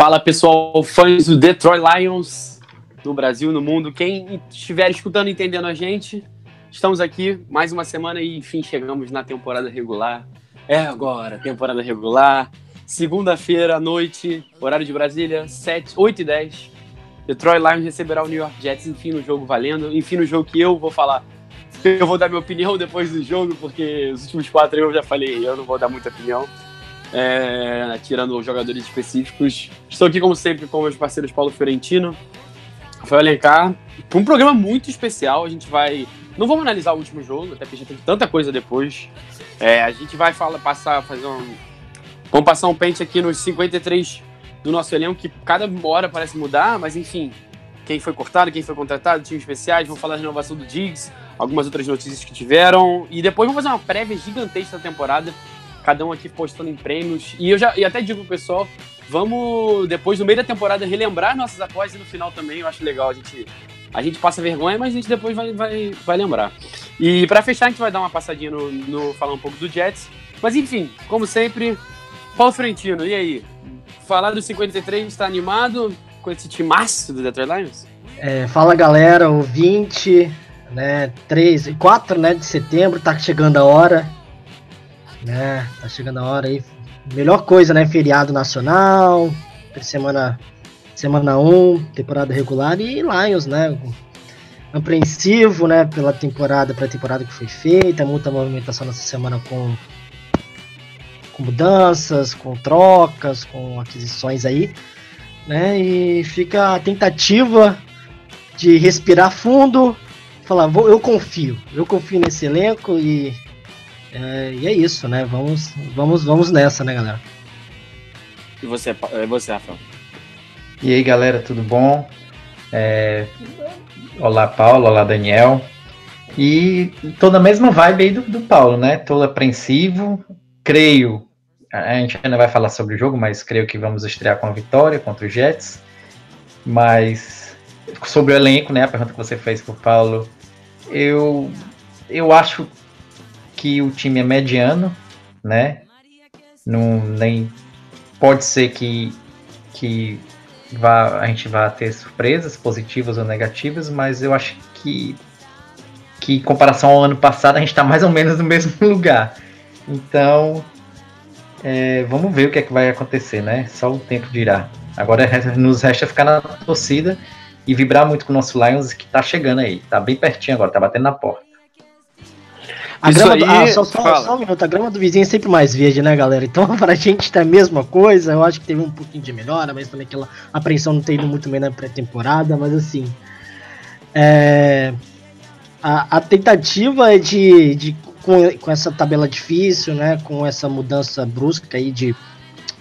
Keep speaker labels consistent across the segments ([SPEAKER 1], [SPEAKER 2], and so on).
[SPEAKER 1] Fala pessoal, fãs do Detroit Lions no Brasil, no mundo. Quem estiver escutando e entendendo a gente, estamos aqui mais uma semana e enfim chegamos na temporada regular. É agora, temporada regular. Segunda-feira à noite, horário de Brasília, 7, 8 e 10. Detroit Lions receberá o New York Jets, enfim, no jogo valendo. Enfim, no jogo que eu vou falar. Eu vou dar minha opinião depois do jogo, porque os últimos quatro eu já falei, eu não vou dar muita opinião é, tirando jogadores específicos. Estou aqui, como sempre, com meus parceiros Paulo Fiorentino, Rafael Alencar, um programa muito especial. A gente vai. Não vamos analisar o último jogo, até porque já teve tanta coisa depois. É, a gente vai falar, passar, fazer um. Vamos passar um pente aqui nos 53 do nosso elenco, que cada hora parece mudar, mas enfim. Quem foi cortado, quem foi contratado, times especiais, vamos falar da renovação do Diggs, algumas outras notícias que tiveram. E depois vamos fazer uma prévia gigantesca da temporada cada um aqui postando em prêmios. E eu já e até digo pro pessoal, vamos depois no meio da temporada relembrar nossas apostas e no final também, eu acho legal a gente a gente passa vergonha, mas a gente depois vai, vai, vai lembrar. E para fechar, a gente vai dar uma passadinha no, no falar um pouco do Jets. Mas enfim, como sempre, Paulo Frentino, e aí? Falar do 53 está animado com esse timaço do Detroit Lions?
[SPEAKER 2] É, fala galera, ouvinte, né? 3 e 4 né, de setembro, tá chegando a hora. Né? Tá chegando a hora aí. Melhor coisa, né? Feriado nacional, semana semana 1, temporada regular e Lions, né? Apreensivo, né, pela temporada, pra temporada que foi feita, muita movimentação nessa semana com com mudanças, com trocas, com aquisições aí, né? E fica a tentativa de respirar fundo, falar, vou, eu confio, eu confio nesse elenco e é, e é isso, né? Vamos, vamos, vamos nessa, né, galera?
[SPEAKER 1] E você, é você Rafael?
[SPEAKER 3] E aí galera, tudo bom? É, Olá Paulo, olá Daniel. E tô na mesma vibe aí do, do Paulo, né? Tô apreensivo, creio, a gente ainda vai falar sobre o jogo, mas creio que vamos estrear com a vitória contra o Jets. Mas sobre o elenco, né? A pergunta que você fez pro Paulo, eu, eu acho que o time é mediano, né? Não, nem pode ser que, que vá, a gente vá ter surpresas positivas ou negativas, mas eu acho que, que em comparação ao ano passado a gente está mais ou menos no mesmo lugar. Então, é, vamos ver o que é que vai acontecer, né? Só o tempo dirá. Agora nos resta ficar na torcida e vibrar muito com o nosso Lions que tá chegando aí. Tá bem pertinho agora, tá batendo na porta.
[SPEAKER 2] A
[SPEAKER 1] Isso
[SPEAKER 2] grama do, ah, só, só, só um minuto, a grama do vizinho é sempre mais verde, né, galera? Então, pra gente tá a mesma coisa. Eu acho que teve um pouquinho de melhora, mas também aquela apreensão não tem ido muito bem na pré-temporada, mas assim. é, a, a tentativa é de, de com, com essa tabela difícil, né? Com essa mudança brusca aí de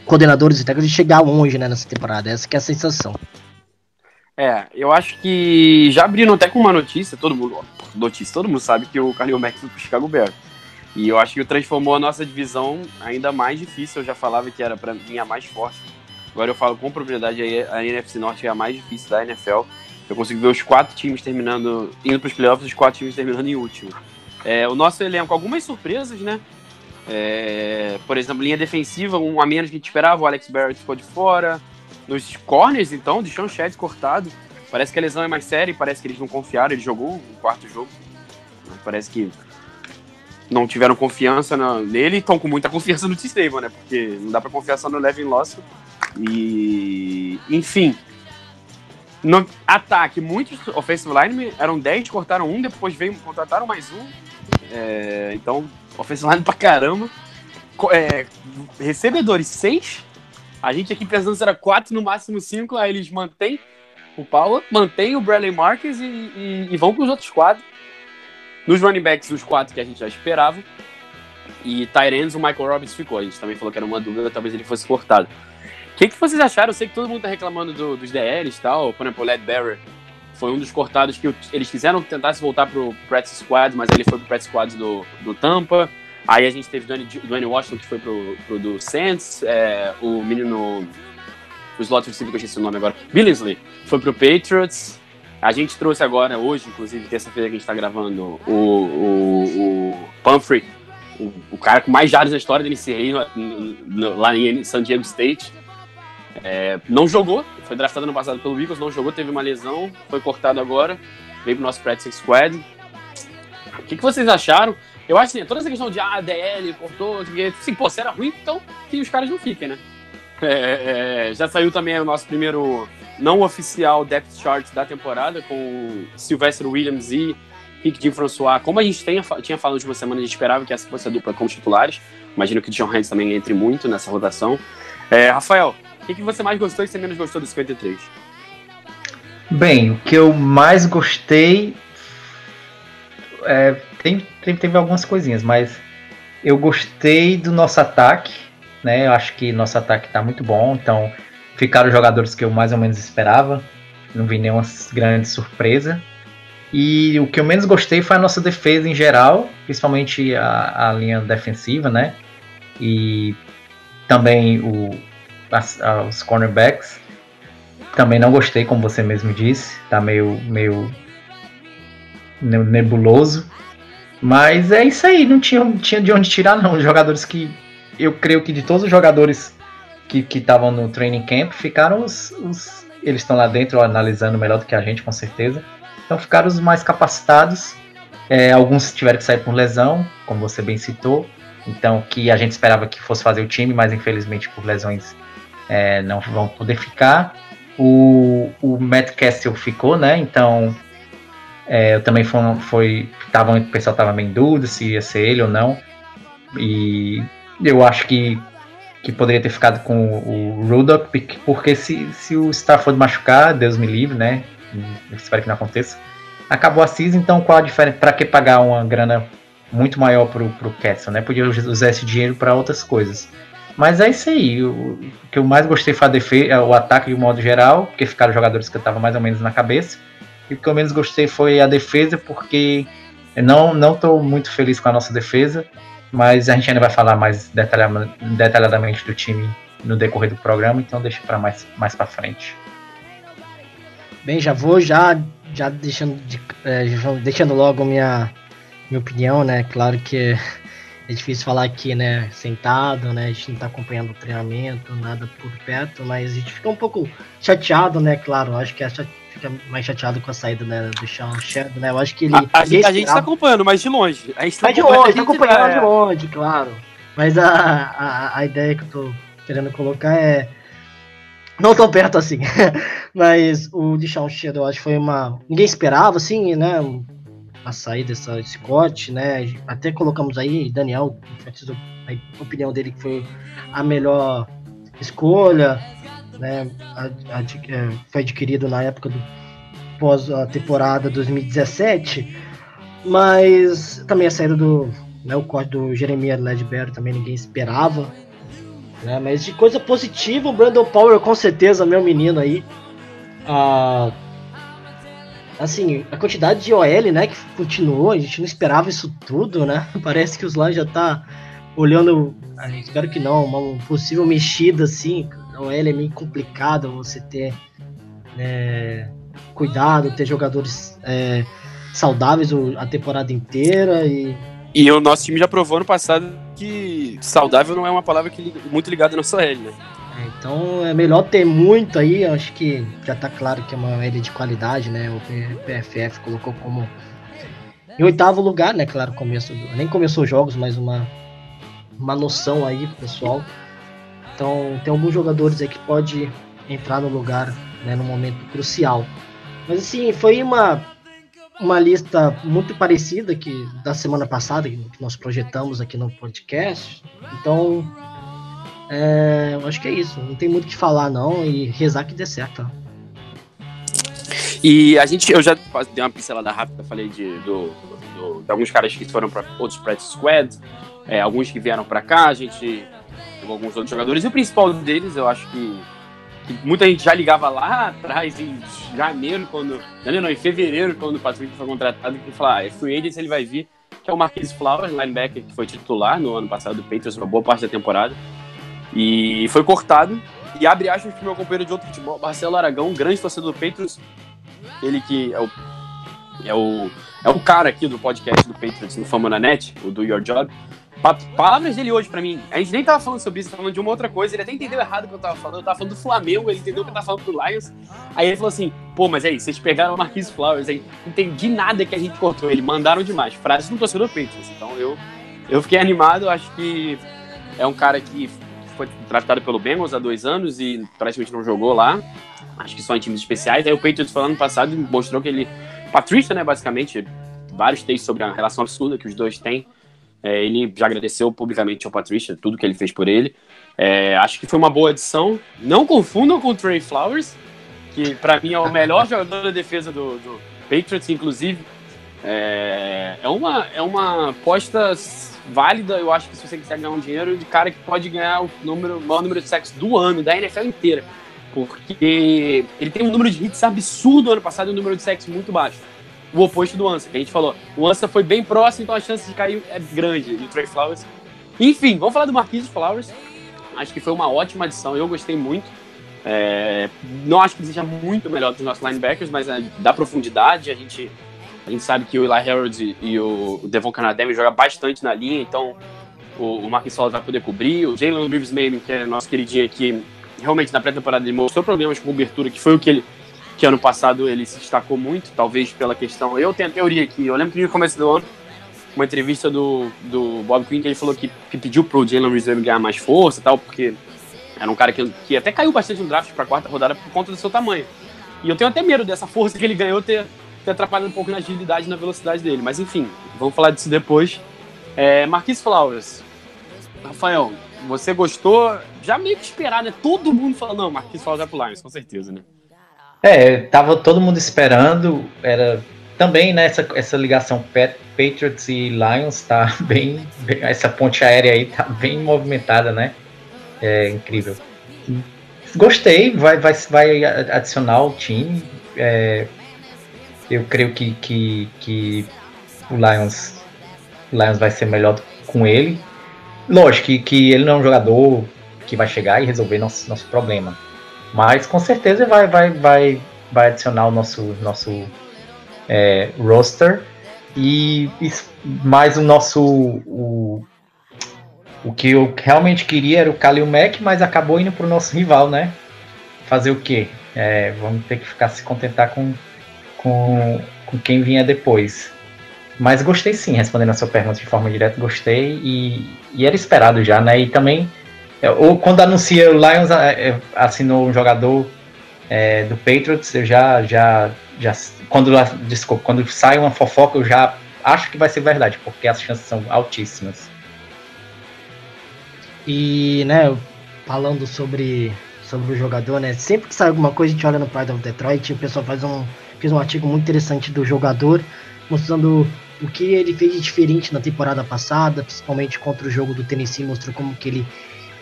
[SPEAKER 2] coordenadores e técnicos, de chegar longe né, nessa temporada. Essa que é a sensação.
[SPEAKER 1] É, eu acho que já abriram até com uma notícia, todo mundo, ó, notícia, todo mundo sabe que o Khalil Mack foi pro Chicago Bears. E eu acho que transformou a nossa divisão ainda mais difícil. Eu já falava que era pra mim a mais forte. Agora eu falo com propriedade a NFC Norte é a mais difícil da NFL. Eu consigo ver os quatro times terminando, indo pros playoffs, os quatro times terminando em último. É, o nosso elenco, algumas surpresas, né? É, por exemplo, linha defensiva, um a menos que a gente esperava, o Alex Barrett ficou de fora. Nos corners, então, de Sean Shedd cortado. Parece que a lesão é mais séria parece que eles não confiaram. Ele jogou o quarto jogo. Parece que não tiveram confiança na- nele e estão com muita confiança no T-Stable, né? Porque não dá pra confiar só no Levin Lawson. E. Enfim. No ataque, muitos offensive linemen eram 10, cortaram um, depois veio, contrataram mais um. É, então, offensive line pra caramba. É, recebedores, 6. A gente aqui pensando se era 4, no máximo 5. Aí eles mantêm o Power, mantêm o Bradley Marques e, e- e vão com os outros quatro. Nos running backs, os quatro que a gente já esperava. E Tyrants, o Michael Robbins ficou. A gente também falou que era uma dúvida, talvez ele fosse cortado. O que, que vocês acharam? Eu sei que todo mundo tá reclamando do- dos DLs e tal. Por exemplo, o Led Barrer foi um dos cortados que o- eles quiseram tentar se voltar pro practice squad, mas ele foi pro practice squad do, do Tampa. Aí a gente teve Dwayne, Dwayne Washington, que foi pro, pro do Saints. É, o menino... O slot receiver, que eu esqueci o nome agora. Billingsley foi pro Patriots. A gente trouxe agora, hoje, inclusive, terça-feira que a gente tá gravando, o, o, o Pumphrey, o, o cara com mais jardas na história da NCAA lá em San Diego State. É, não jogou, foi draftado no passado pelo Eagles, não jogou, teve uma lesão, foi cortado agora, veio pro nosso practice squad. O que, que vocês acharam? Eu acho assim, toda essa questão de ah, DL, cortou, assim, pô, se era ruim, então que os caras não fiquem, né? É, é, já saiu também o nosso primeiro não oficial depth chart da temporada com Sylvester Williams e Rick Jim François. Como a gente tenha, tinha falado de uma semana, a gente esperava que essa fosse a dupla como titulares. Imagino que o John Hanks também entre muito nessa rotação. É, Rafael, o que, que você mais gostou e você menos gostou do 53?
[SPEAKER 3] Bem, o que eu mais gostei. É, tem, tem- teve algumas coisinhas, mas eu gostei do nosso ataque, né? Eu acho que nosso ataque tá muito bom, então ficaram jogadores que eu mais ou menos esperava. Não vi nenhuma grande surpresa. E o que eu menos gostei foi a nossa defesa em geral, principalmente a, a linha defensiva, né? E também o, as- os cornerbacks. Também não gostei, como você mesmo disse. Tá meio, meio ne- nebuloso. Mas é isso aí, não tinha, tinha de onde tirar, não. Jogadores que. Eu creio que de todos os jogadores que estavam no training camp, ficaram os. os- eles estão lá dentro analisando melhor do que a gente, com certeza. Então ficaram os mais capacitados. É, alguns tiveram que sair por lesão, como você bem citou. Então, que a gente esperava que fosse fazer o time, mas infelizmente por lesões é, não vão poder ficar. O, o Matt Castle ficou, né? Então, é, eu também foi, foi tava, o pessoal estava meio em dúvida se ia ser ele ou não. E eu acho que, que poderia ter ficado com o Rudolph, porque- se, se o Stafford machucar, Deus me livre, né? Eu espero que não aconteça. Acabou a season, então qual a diferença? Para que pagar uma grana muito maior pro, pro Castle, né? Podia usar esse dinheiro para outras coisas. Mas é isso aí. O, que eu mais gostei foi a defesa, o ataque de modo geral, porque ficaram jogadores que eu tava mais ou menos na cabeça. E o que eu menos gostei foi a defesa, porque eu não não estou muito feliz com a nossa defesa, mas a gente ainda vai falar mais detalhadamente do time no decorrer do programa, então deixa para mais mais para frente.
[SPEAKER 2] Bem, já vou já, já deixando, de- é, já deixando logo minha, minha opinião, né? Claro que é difícil falar aqui, né? Sentado, né? A gente não tá acompanhando o treinamento, nada por perto, mas a gente fica um pouco chateado, né? Claro, acho que cha- fica mais chateado com a saída né, do Sean Shadow, né? Eu acho que ele.
[SPEAKER 1] A, a gente, a gente tá acompanhando, mas de longe. A gente
[SPEAKER 2] Tá de
[SPEAKER 1] acompanhando,
[SPEAKER 2] longe,
[SPEAKER 1] a
[SPEAKER 2] tá
[SPEAKER 1] gente-
[SPEAKER 2] acompanhando
[SPEAKER 1] é,
[SPEAKER 2] de longe, claro. Mas a, a, a ideia que eu tô querendo colocar é. Não tão perto assim. Mas o Deshaun Shadow, eu acho que foi uma. Ninguém esperava, assim, né? A saída dessa, desse corte, né? Até colocamos aí, Daniel enfatizou a opinião dele que foi a melhor escolha, né? A- a- é, foi adquirido na época do pós a temporada 2017. Mas também a saída do. Né, o corte do Jeremias Ledbetter também ninguém esperava. Né, mas de coisa positiva, o Brandon Power com certeza, meu menino aí. Ah, assim, a quantidade de OL, né, que continuou, a gente não esperava isso tudo, né? Parece que os Lions já tá olhando, ah, espero que não, uma possível mexida assim. A OL é meio complicado você ter né, cuidado, ter jogadores é, saudáveis a temporada inteira e
[SPEAKER 1] E o nosso time já provou ano passado que saudável não é uma palavra que muito ligada na sua L, né?
[SPEAKER 2] É, então é melhor ter muito aí, acho que já tá claro que é uma L de qualidade, né? O PFF colocou como em oitavo lugar, né? Claro, começo do- nem começou os jogos, mas uma uma noção aí, pessoal. Então tem alguns jogadores aí que pode entrar no lugar, né, no momento crucial. Mas assim, foi uma uma lista muito parecida que da semana passada que nós projetamos aqui no podcast. Então, é, acho que é isso. Não tem muito o que falar, não. E rezar que dê certo.
[SPEAKER 1] E a gente, eu já dei uma pincelada rápida, falei de, do, do- de alguns caras que foram para outros practice squads. é, alguns que vieram para cá, a gente pegou alguns outros jogadores, e o principal deles, eu acho que, que muita gente já ligava lá atrás, em janeiro, quando. Janeiro não, em fevereiro, quando o Patrick foi contratado, que falar, ah, é free agent, ele vai vir, que é o Marquise Flowers, linebacker, que foi titular no ano passado do Patriots, uma boa parte da temporada, e foi cortado. E abre aspas pro meu companheiro de outro futebol, Marcelo Aragão, grande torcedor do Patriots, ele que é o é o, é o cara aqui do podcast do Patriots no Fama na Net, o Do Your Job. Pa palavras dele hoje pra mim. A gente nem tava falando sobre isso, tava falando de uma outra coisa. Ele até entendeu errado o que eu tava falando. Eu tava falando do Flamengo, ele entendeu o que eu tava falando do Lions. Aí ele falou assim: pô, mas aí, vocês pegaram o Marquise Flowers aí. Entendi nada que a gente cortou. Ele mandaram demais. Frases do torcedor Patriots. Então eu, eu fiquei animado. Acho que é um cara que foi tratado pelo Bengals há dois anos e praticamente não jogou lá. Acho que só em times especiais. Aí o Patriots falando ano passado mostrou que ele. Patrícia, né, basicamente, vários textos sobre a relação absurda que os dois têm. É, ele já agradeceu publicamente ao Patrícia tudo que ele fez por ele. É, acho que foi uma boa adição. Não confundam com o Trey Flowers, que para mim é o melhor jogador da defesa do, do Patriots, inclusive. É, é, uma, é uma aposta válida, eu acho que se você quiser ganhar um dinheiro, de cara que pode ganhar o número, maior número de sacks do ano, da NFL inteira. Porque ele tem um número de hits absurdo ano passado e um número de sacks muito baixo o oposto do Ansa, que a gente falou. O Ansa foi bem próximo, então a chance de cair é grande. E o Trey Flowers. Enfim, vamos falar do Marquise Flowers. Acho que foi uma ótima adição, eu gostei muito. É, não acho que seja muito melhor que os nossos linebackers, mas é, dá profundidade. A gente, a gente sabe que o Eli Harold e, o Devon Canadem jogam bastante na linha, então o, o Marquis Flowers vai poder cobrir. O Jalen Reeves que é nosso queridinho aqui, realmente na pré-temporada ele mostrou problemas com cobertura, que foi o que ele que ano passado ele se destacou muito, talvez pela questão. Eu tenho a teoria aqui, eu lembro que no começo do ano, uma entrevista do, do Bob Quinn, que ele falou que, que pediu pro Jalen Reserve ganhar mais força e tal, porque era um cara que, que até caiu bastante no draft para quarta rodada por conta do seu tamanho. E eu tenho até medo dessa força que ele ganhou ter, ter atrapalhado um pouco na agilidade e na velocidade dele. Mas enfim, vamos falar disso depois. É, Marquis Flowers. Rafael, você gostou? Já meio que esperar, né? Todo mundo falando, não, Marquis Flowers é pro Lions, com certeza, né?
[SPEAKER 3] É, tava todo mundo esperando, era também né, essa, ligação Patriots e Lions tá bem, bem, essa ponte aérea aí tá bem movimentada, né? É incrível. Gostei, vai, vai, vai adicionar o time. É, eu creio que, que, que o Lions, o Lions vai ser melhor com ele. Lógico que, que ele não é um jogador que vai chegar e resolver nosso, nosso problema mas com certeza vai, vai, vai, vai adicionar o nosso, nosso é, roster. E, e, mais o nosso. O, o que eu realmente queria era o Kalil Mack, mas acabou indo para o nosso rival, né? Fazer o quê? É, vamos ter que ficar se contentar com, com, com quem vinha depois. Mas gostei sim, respondendo a sua pergunta de forma direta, gostei e, e era esperado já, né? E também ou quando anuncia o Lions é, é, assinou um jogador é, do Patriots, eu já, já, já quando, desculpa, quando sai uma fofoca, eu já acho que vai ser verdade, porque as chances são altíssimas.
[SPEAKER 2] E, né, falando sobre, sobre o jogador, né, sempre que sai alguma coisa, a gente olha no Pride of Detroit, o pessoal faz um, fez um artigo muito interessante do jogador, mostrando o que ele fez de diferente na temporada passada, principalmente contra o jogo do Tennessee, mostrou como que ele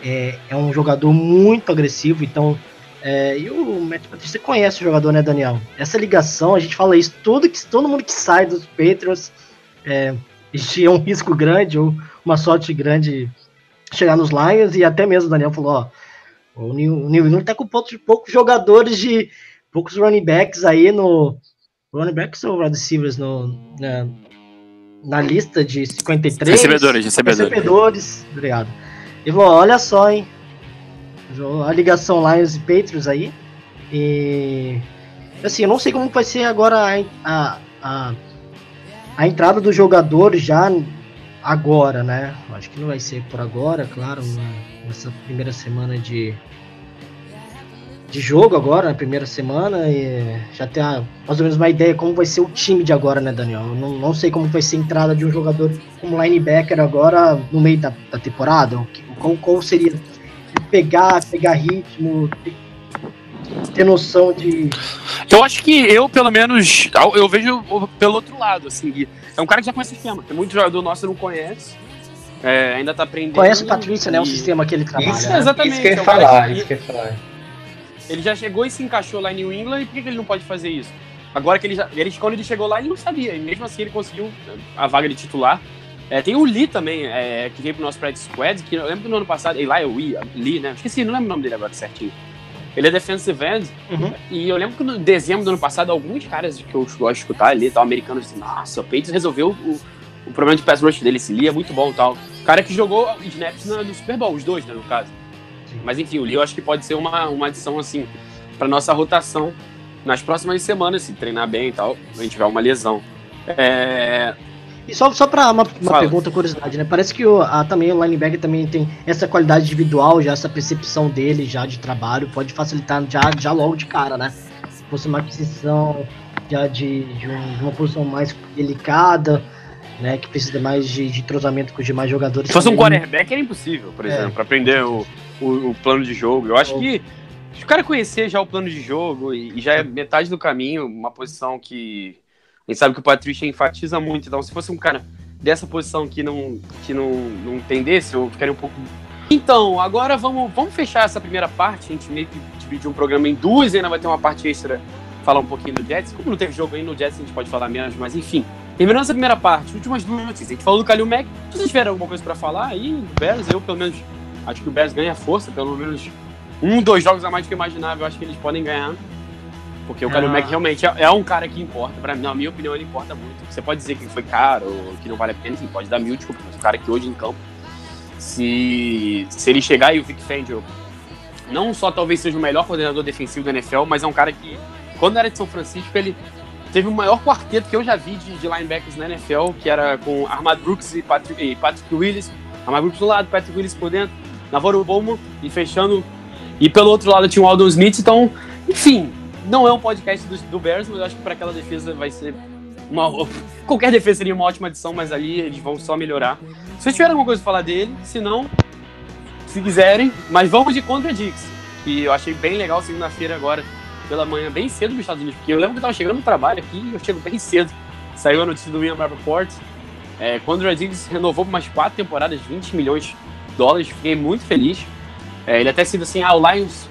[SPEAKER 2] é, é um jogador muito agressivo, então. É, e o Matt Patricia, você conhece o jogador, né, Daniel? Essa ligação, a gente fala isso, todo, que, todo mundo que sai dos Patriots é, é um risco grande ou uma sorte grande chegar nos Lions, e até mesmo o Daniel falou, ó, o New, England tá com poucos, poucos jogadores de poucos running backs aí no running backs ou receivers no, na, na lista de 53
[SPEAKER 1] recebedores, recebedores.
[SPEAKER 2] recebedores obrigado falou, olha só, hein? A ligação Lions e Patriots aí. E. Assim, eu não sei como vai ser agora a, a, a entrada do jogador já agora, né? Acho que não vai ser por agora, claro, nessa primeira semana de, de jogo agora, na primeira semana, e já tem a, mais ou menos uma ideia como vai ser o time de agora, né, Daniel? Eu não, não sei como vai ser a entrada de um jogador como linebacker agora no meio da, da temporada, qual, qual seria pegar, pegar ritmo, ter, noção de.
[SPEAKER 1] Eu acho que eu, pelo menos, eu vejo pelo outro lado, assim, é um cara que já conhece o esquema, tem muito jogador nosso que não conhece. É, ainda tá aprendendo.
[SPEAKER 2] Conhece o Patrícia, né? O
[SPEAKER 1] e-
[SPEAKER 2] sistema que ele trabalha.
[SPEAKER 3] Isso,
[SPEAKER 2] né?
[SPEAKER 1] exatamente,
[SPEAKER 3] isso que eu ia
[SPEAKER 1] é um
[SPEAKER 3] falar,
[SPEAKER 1] que-
[SPEAKER 3] isso que eu ia falar.
[SPEAKER 1] Ele já chegou e se encaixou lá em New England, e por que, que ele não pode fazer isso? Agora que ele já. Ele, quando ele chegou lá, ele não sabia, e mesmo assim ele conseguiu a vaga de titular. É, tem o Lee também, é, que veio pro nosso practice squad, que eu lembro que no ano passado, Eli Lee, Lee, né? Esqueci, não lembro o nome dele agora certinho. Ele é defensive end,
[SPEAKER 2] Uhum.
[SPEAKER 1] e eu lembro que no dezembro do ano passado, alguns caras que eu gosto de escutar ali, tal, americanos, assim, nossa, o Patriots resolveu o, o problema de pass rush dele, esse Lee é muito bom tal. O cara que jogou snaps na- no Super Bowl, os dois, né, no caso. Mas enfim, o Lee eu acho que pode ser uma, uma adição, assim, para nossa rotação nas próximas semanas, se treinar bem e tal, a gente tiver uma lesão. É,
[SPEAKER 2] E só, só pra uma, uma pergunta, curiosidade, né? Parece que o, a, também o linebacker também tem essa qualidade individual, já essa percepção dele já de trabalho, pode facilitar já, já logo de cara, né? Se fosse uma aquisição já de, de, um- de uma posição mais delicada, né? Que precisa mais de, de entrosamento com os demais jogadores.
[SPEAKER 1] Se fosse um quarterback era impossível, por
[SPEAKER 2] É.
[SPEAKER 1] exemplo, pra aprender o, o, o plano de jogo. Eu acho
[SPEAKER 2] Ou-
[SPEAKER 1] que se o cara conhecer já o plano de jogo e, e já é metade do caminho, uma posição que a gente sabe que o Patrícia enfatiza muito. Então, se fosse um cara dessa posição que não, que não, não entendesse, eu ficaria um pouco. Então, agora vamos, vamos fechar essa primeira parte. A gente meio que dividiu um programa em duas e ainda vai ter uma parte extra falar um pouquinho do Jets. Como não teve jogo aí no Jets, a gente pode falar menos, mas enfim. Terminando essa primeira parte, últimas duas notícias. A gente falou do Kalil Mack. Se vocês tiverem alguma coisa pra falar aí, o Bears, eu pelo menos acho que o Bears ganha força, pelo menos um, dois jogos a mais do que eu imaginava, eu acho que eles podem ganhar. Porque o Kalil
[SPEAKER 2] Ah.
[SPEAKER 1] Mack realmente é, é um cara que importa. Pra mim, na minha opinião, ele importa muito. Você pode dizer que ele foi caro que não vale a pena, enfim, pode dar mil desculpas, mas o cara que hoje em campo, se, se ele chegar e o Vic Fangio não só talvez seja o melhor coordenador defensivo da NFL, mas é um cara que, quando era de São Francisco, ele teve o maior quarteto que eu já vi de, de linebackers na NFL, que era com Armad Brooks e Patrick, e Patrick Willis. Armad Brooks do lado, Patrick Willis por dentro, Navarro Bowman e fechando. E pelo outro lado tinha o Aldon Smith. Então, enfim, não é um podcast do, do Bears, mas eu acho que para aquela defesa vai ser uma. Qualquer defesa seria uma ótima adição, mas ali eles vão só melhorar. Se vocês tiverem alguma coisa pra falar dele, se não, se quiserem, mas vamos de Contra Dix, que eu achei bem legal segunda-feira agora, pela manhã, bem cedo nos Estados Unidos, porque eu lembro que eu tava chegando no trabalho aqui e eu chego bem cedo. Saiu a notícia do William Rappaport. É, Contra Dix renovou por mais quatro temporadas, 20 milhões de dólares, fiquei muito feliz. É, ele até sido assim, ah, o Lions.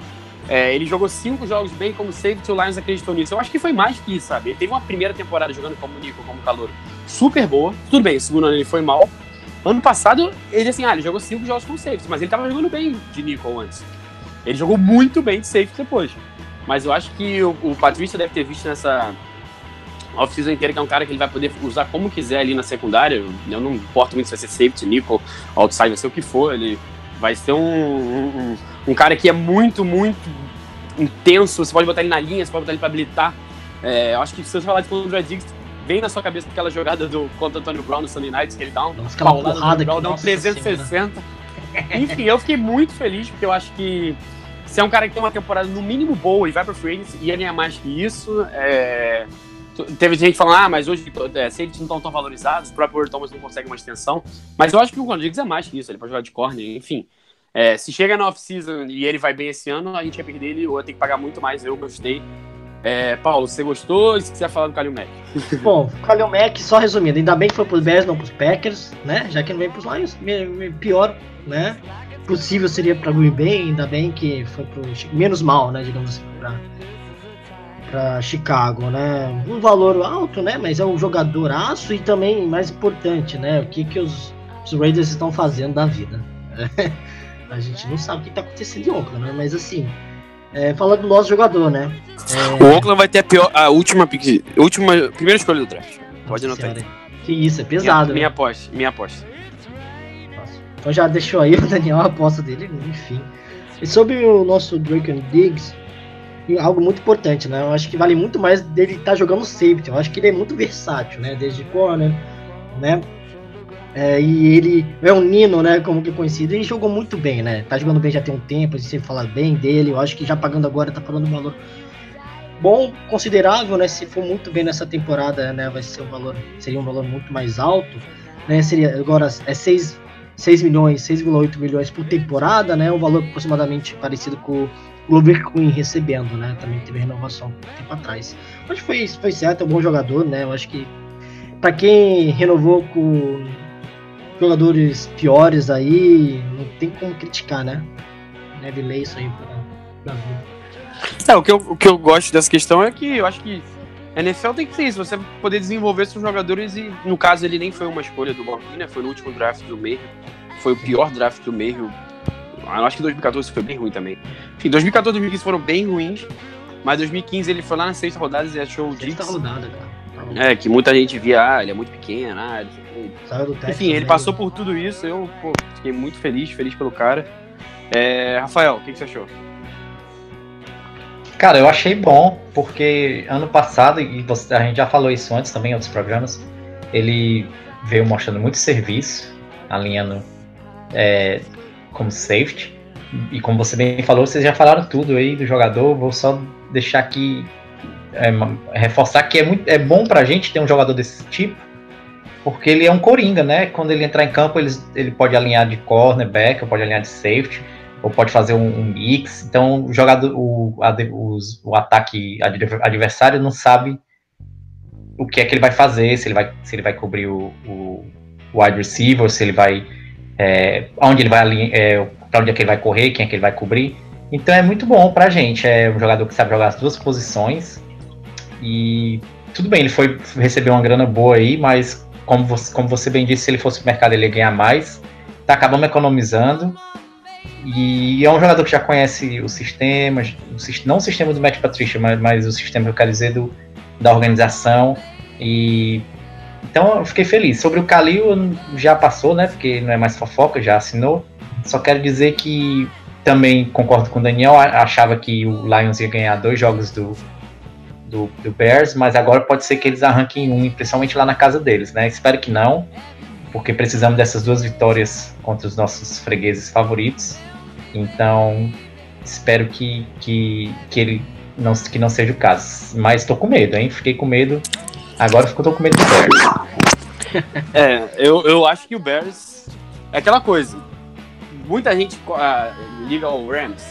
[SPEAKER 1] É, ele jogou cinco jogos bem como safety, o Lions acreditou nisso. Eu acho que foi mais que isso, sabe? Ele teve uma primeira temporada jogando como Nico, como calor, super boa. Tudo bem, o segundo ano ele foi mal. Ano passado, ele assim, ah, ele jogou cinco jogos como safety, mas ele tava jogando bem de Nickel antes. Ele jogou muito bem de safety depois. Mas eu acho que o, o Patrícia deve ter visto nessa off-season inteira que é um cara que ele vai poder usar como quiser ali na secundária. Eu não importo muito se vai ser safety, nickel, outside, vai ser o que for. Ele vai ser um, um, um cara que é muito, muito intenso. Você pode botar ele na linha, você pode botar ele pra habilitar. É, eu acho que se você falar de Condra Diggs, vem na sua cabeça aquela jogada do contra o Antônio Brown no Sunday Nights, que ele dá um
[SPEAKER 2] Nossa,
[SPEAKER 1] paulada
[SPEAKER 2] porrada
[SPEAKER 1] Brown, dá um
[SPEAKER 2] nossa
[SPEAKER 1] 360. Enfim, eu fiquei muito feliz, porque eu acho que se é um cara que tem uma temporada no mínimo boa e vai pro free agency, ia ganhar mais que isso. É... Teve gente falando, ah, mas hoje é, safeties não estão tão valorizados, o próprio Earl Thomas não consegue uma extensão. Mas eu acho que o Rodrigues é mais que isso, ele pode jogar de corner, enfim. É, se chega na off-season e ele vai bem esse ano, a gente ia perder ele ou ter que pagar muito mais. Eu gostei. É, Paulo, você gostou? E se quiser falar do Kalil Mack?
[SPEAKER 2] Bom, Kalil Mack, só resumindo, ainda bem que foi pros Bears, não pros Packers, né? Já que não vem pros Lions, pior, né? Possível seria pra Green Bay, ainda bem que foi pro menos mal, né? Digamos assim, pra, pra Chicago, né? Um valor alto, né? Mas é um jogador aço e também, mais importante, né? O que, que os, os Raiders estão fazendo da vida. A gente não sabe o que tá acontecendo em Oakland, né? Mas assim, é, falando do nosso jogador, né? É,
[SPEAKER 1] O Oakland vai ter a, pior, a última, última primeira escolha do draft. Pode anotar
[SPEAKER 2] Que isso, é pesado,
[SPEAKER 1] minha,
[SPEAKER 2] né?
[SPEAKER 1] minha aposta, minha aposta.
[SPEAKER 2] Então já deixou aí o Daniel a aposta dele, enfim. E sobre o nosso Drake and Diggs, algo muito importante, né? Eu acho que vale muito mais dele estar jogando safety. Eu acho que ele é muito versátil, né? Desde corner, né? É, e ele é um Nino, né? Como que é conhecido, e jogou muito bem, né? Tá jogando bem já tem um tempo, a gente sempre fala bem dele. Eu acho que já pagando agora tá falando um valor bom, considerável, né? Se for muito bem nessa temporada, né? Vai ser um valor, seria um valor muito mais alto, né? Seria agora é 6 6 milhões, 6,8 milhões por temporada, né? Um valor aproximadamente parecido com Glover Queen recebendo, né? Também teve renovação um tempo atrás. Que foi, foi certo, é um bom jogador, né? Eu acho que para quem renovou com jogadores piores aí, não tem como criticar, né? Deve ler isso aí pra, pra ver.
[SPEAKER 1] É, o que, eu, o que eu gosto dessa questão é que eu acho que a NFL tem que ser isso, você poder desenvolver seus jogadores e, no caso, ele nem foi uma escolha do Balvin, né? Foi no último draft do meio. Foi o pior draft do meio. Eu acho que 2014 foi bem ruim também. Enfim, 2014 e 2015 foram bem ruins, mas 2015 ele foi lá na sexta rodada e achou o
[SPEAKER 2] Sexta
[SPEAKER 1] Diggs.
[SPEAKER 2] rodada, cara.
[SPEAKER 1] É, que muita gente via, ah, ele é muito pequeno, ah, ele-
[SPEAKER 2] Saiu do Texas
[SPEAKER 1] Enfim, ele
[SPEAKER 2] também.
[SPEAKER 1] passou por tudo isso, eu pô, fiquei muito feliz, feliz pelo cara. É, Rafael, o que, que você achou?
[SPEAKER 3] Cara, eu achei bom, porque ano passado, e você- a gente já falou isso antes também em outros programas, ele veio mostrando muito serviço, alinhando é, como safety. E como você bem falou, vocês já falaram tudo aí do jogador, vou só deixar aqui, é, reforçar que é, muito, é bom pra gente ter um jogador desse tipo, porque ele é um coringa, né? Quando ele entrar em campo, ele, ele pode alinhar de cornerback, ou pode alinhar de safety, ou pode fazer um, um mix. Então, o jogador, o, a- os- o ataque adver- adversário não sabe o que é que ele vai fazer, se ele vai, se ele vai cobrir o, o wide receiver, se ele vai. É, onde ele vai é, pra onde é que ele vai correr, quem é que ele vai cobrir. Então é muito bom pra gente. É um jogador que sabe jogar as duas posições. E tudo bem, ele foi receber uma grana boa aí, mas como você, como você bem disse, se ele fosse pro mercado ele ia ganhar mais. Tá acabando economizando. E é um jogador que já conhece o sistema, o não o sistema do Matt Patricia, mas, mas o sistema eu quero dizer do, da organização. E então eu fiquei feliz. Sobre o Kalil já passou, né? Porque não é mais fofoca, já assinou. Só quero dizer que também concordo com o Daniel, achava que o Lions ia ganhar dois jogos do, do, do Bears, mas agora pode ser que eles arranquem um, principalmente lá na casa deles, né? Espero que não, porque precisamos dessas duas vitórias contra os nossos fregueses favoritos. Então, espero que, que, que ele não, que não seja o caso. Mas tô com medo, hein? Fiquei com medo. Agora tô com medo do Bears.
[SPEAKER 1] É, eu, eu acho que o Bears é aquela coisa. Muita gente ah, liga ao Rams.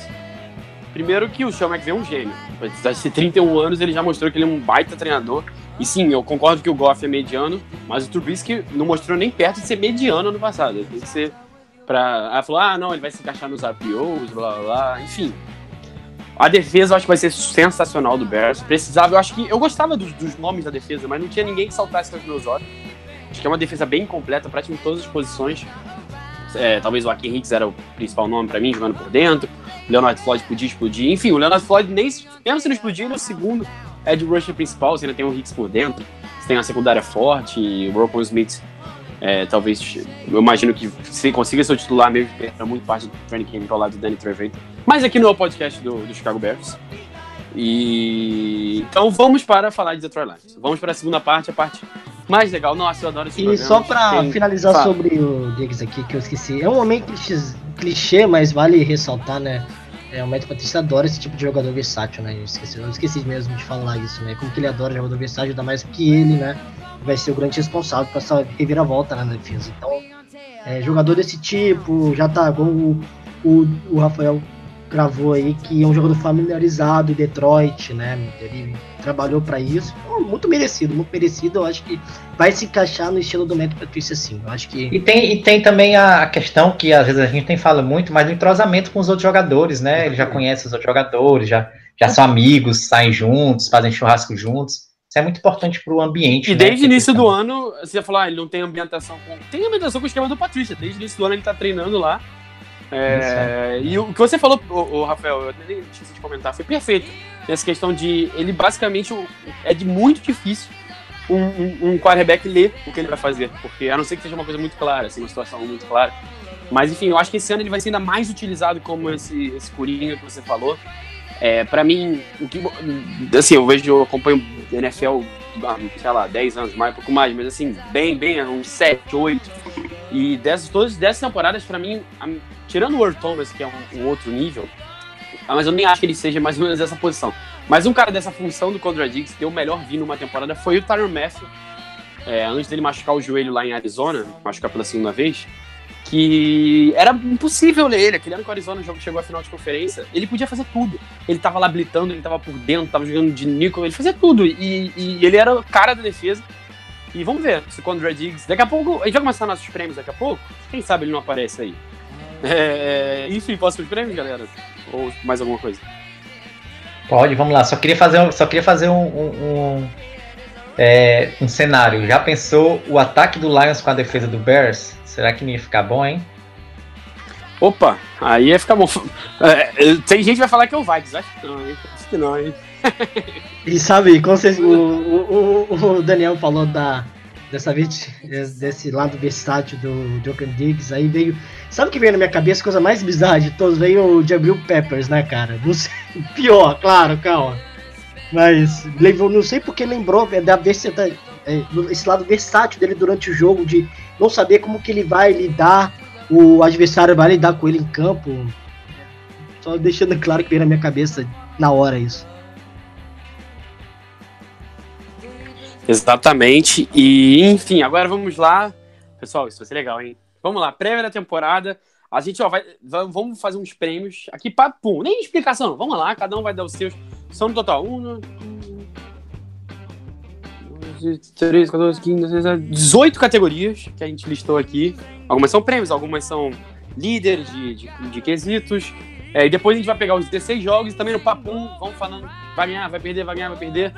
[SPEAKER 1] Primeiro que o Sean McVay é um gênio. Apesar de ser 31 anos, ele já mostrou que ele é um baita treinador. E sim, eu concordo que o Goff é mediano, mas o Trubisky não mostrou nem perto de ser mediano ano passado. Ele tem que ser pra... Ela falou, ah, não, ele vai se encaixar nos RPOs, blá, blá, blá. Enfim. A defesa eu acho que vai ser sensacional do Bears. Precisava, eu acho que... Eu gostava dos, dos nomes da defesa, mas não tinha ninguém que saltasse aos meus olhos. Acho que é uma defesa bem completa, praticamente todas as posições. É, talvez o Akin Hicks era o principal nome pra mim, jogando por dentro. O Leonard Floyd podia explodir. Enfim, o Leonard Floyd, nem, mesmo se não explodir, ele é o segundo edge rusher principal. Você ainda tem o Hicks por dentro. Você tem uma secundária forte. E o Rocco Smith, é, talvez, eu imagino que se consiga ser o titular mesmo, que era muito parte do training camp ao lado do Danny Trevathan. Mas aqui no podcast do, do Chicago Bears. E então vamos para falar de Detroit Lions. Vamos para a segunda parte, a parte mais legal. Nossa, eu adoro esse
[SPEAKER 2] E
[SPEAKER 1] programa.
[SPEAKER 2] só pra
[SPEAKER 1] Tem-
[SPEAKER 2] finalizar
[SPEAKER 1] Fala.
[SPEAKER 2] sobre o Diggs aqui, que eu esqueci. É um homem clichê, mas vale ressaltar, né? É, o Matt Patrícia adora esse tipo de jogador versátil, né? Eu esqueci, eu esqueci mesmo de falar isso, né? Como que ele adora jogador versátil, ainda mais que ele, né? Vai ser o grande responsável por essa reviravolta na defesa. Então, é, jogador desse tipo, já tá, como o, o, o Rafael gravou aí, que é um jogador familiarizado em Detroit, né? Ele trabalhou pra isso. Muito merecido, muito merecido. Eu acho que vai se encaixar no estilo do Matt Patrícia, sim. Eu acho que
[SPEAKER 3] E tem, e tem também a, questão que às vezes a gente nem fala muito, mas do entrosamento com os outros jogadores, né? Ele já conhece os outros jogadores, já, já são amigos, saem juntos, fazem churrasco juntos. Isso é muito importante pro ambiente.
[SPEAKER 1] E
[SPEAKER 3] né?
[SPEAKER 1] desde o início do ano, você ia falar, ah, ele não tem ambientação com. Tem ambientação com o esquema do Patrícia. Desde o início do ano ele tá treinando lá. É, e o que você falou, o, Rafael, eu nem esqueci de comentar, foi perfeito. Nessa questão de ele basicamente o- é de muito difícil um, um, um quarterback ler o que ele vai fazer. Porque a não ser que seja uma coisa muito clara, assim, uma situação muito clara. Mas enfim, eu acho que esse ano ele vai ser ainda mais utilizado como esse, esse coringa que você falou. É, para mim, o que, assim, eu vejo, eu acompanho NFL há, sei lá, 10 anos mais, um pouco mais, mas assim, bem, bem, uns 7, 8. E dessas, todas dessas temporadas, pra mim, a- tirando o Earl Thomas, que é um, um outro nível, ah, mas eu nem acho que ele seja mais ou menos essa posição. Mas um cara dessa função do Condra Diggs, deu o melhor vinho numa temporada, foi o Tyron Matthew. É, antes dele machucar o joelho lá em Arizona, machucar pela segunda vez, que era impossível ler ele. Aquele ano que o Arizona chegou à final de conferência, ele podia fazer tudo. Ele tava lá blitando, ele tava por dentro, tava jogando de níquel, ele fazia tudo. E, e ele era o cara da defesa. E vamos ver se o Red Diggs. Daqui a pouco. A gente vai começar nossos prêmios daqui a pouco. Quem sabe ele não aparece aí. É, enfim, posso os prêmios, galera? Ou mais alguma coisa?
[SPEAKER 3] Pode, vamos lá. Só queria fazer, um- só queria fazer um, um, um, é, um cenário. Já pensou o ataque do Lions com a defesa do Bears? Será que não ia ficar bom, hein?
[SPEAKER 1] Opa, aí ia ficar bom. É, tem gente que vai falar que é o Vikings. Acho que não, hein? Acho que não, hein?
[SPEAKER 2] E sabe, como vocês, o, o, o- o Daniel falou da, dessa vez, desse lado versátil do Joker Diggs, aí veio. Sabe o que veio na minha cabeça? Coisa mais bizarra de todos veio o Jabril Peppers, né, cara? Não sei, pior, claro, calma. Mas levou, não sei porque lembrou é, da é, esse lado versátil dele durante o jogo, de não saber como que ele vai lidar, o adversário vai lidar com ele em campo. Só deixando claro que veio na minha cabeça na hora isso.
[SPEAKER 1] Exatamente. E, enfim, agora vamos lá. Pessoal, isso vai ser legal, hein? Vamos lá, prévia da temporada. A gente ó, vai, va- vamos fazer uns prêmios aqui, pá, pum. Nem explicação. Vamos lá, cada um vai dar os seus. São no total. Um, dois, três, 14, 15, 16, 18 categorias que a gente listou aqui. Algumas são prêmios, algumas são líderes de, de, de quesitos. É, e depois a gente vai pegar os 16 jogos e também no papum, vamos falando, vai ganhar, vai perder, vai ganhar, vai perder.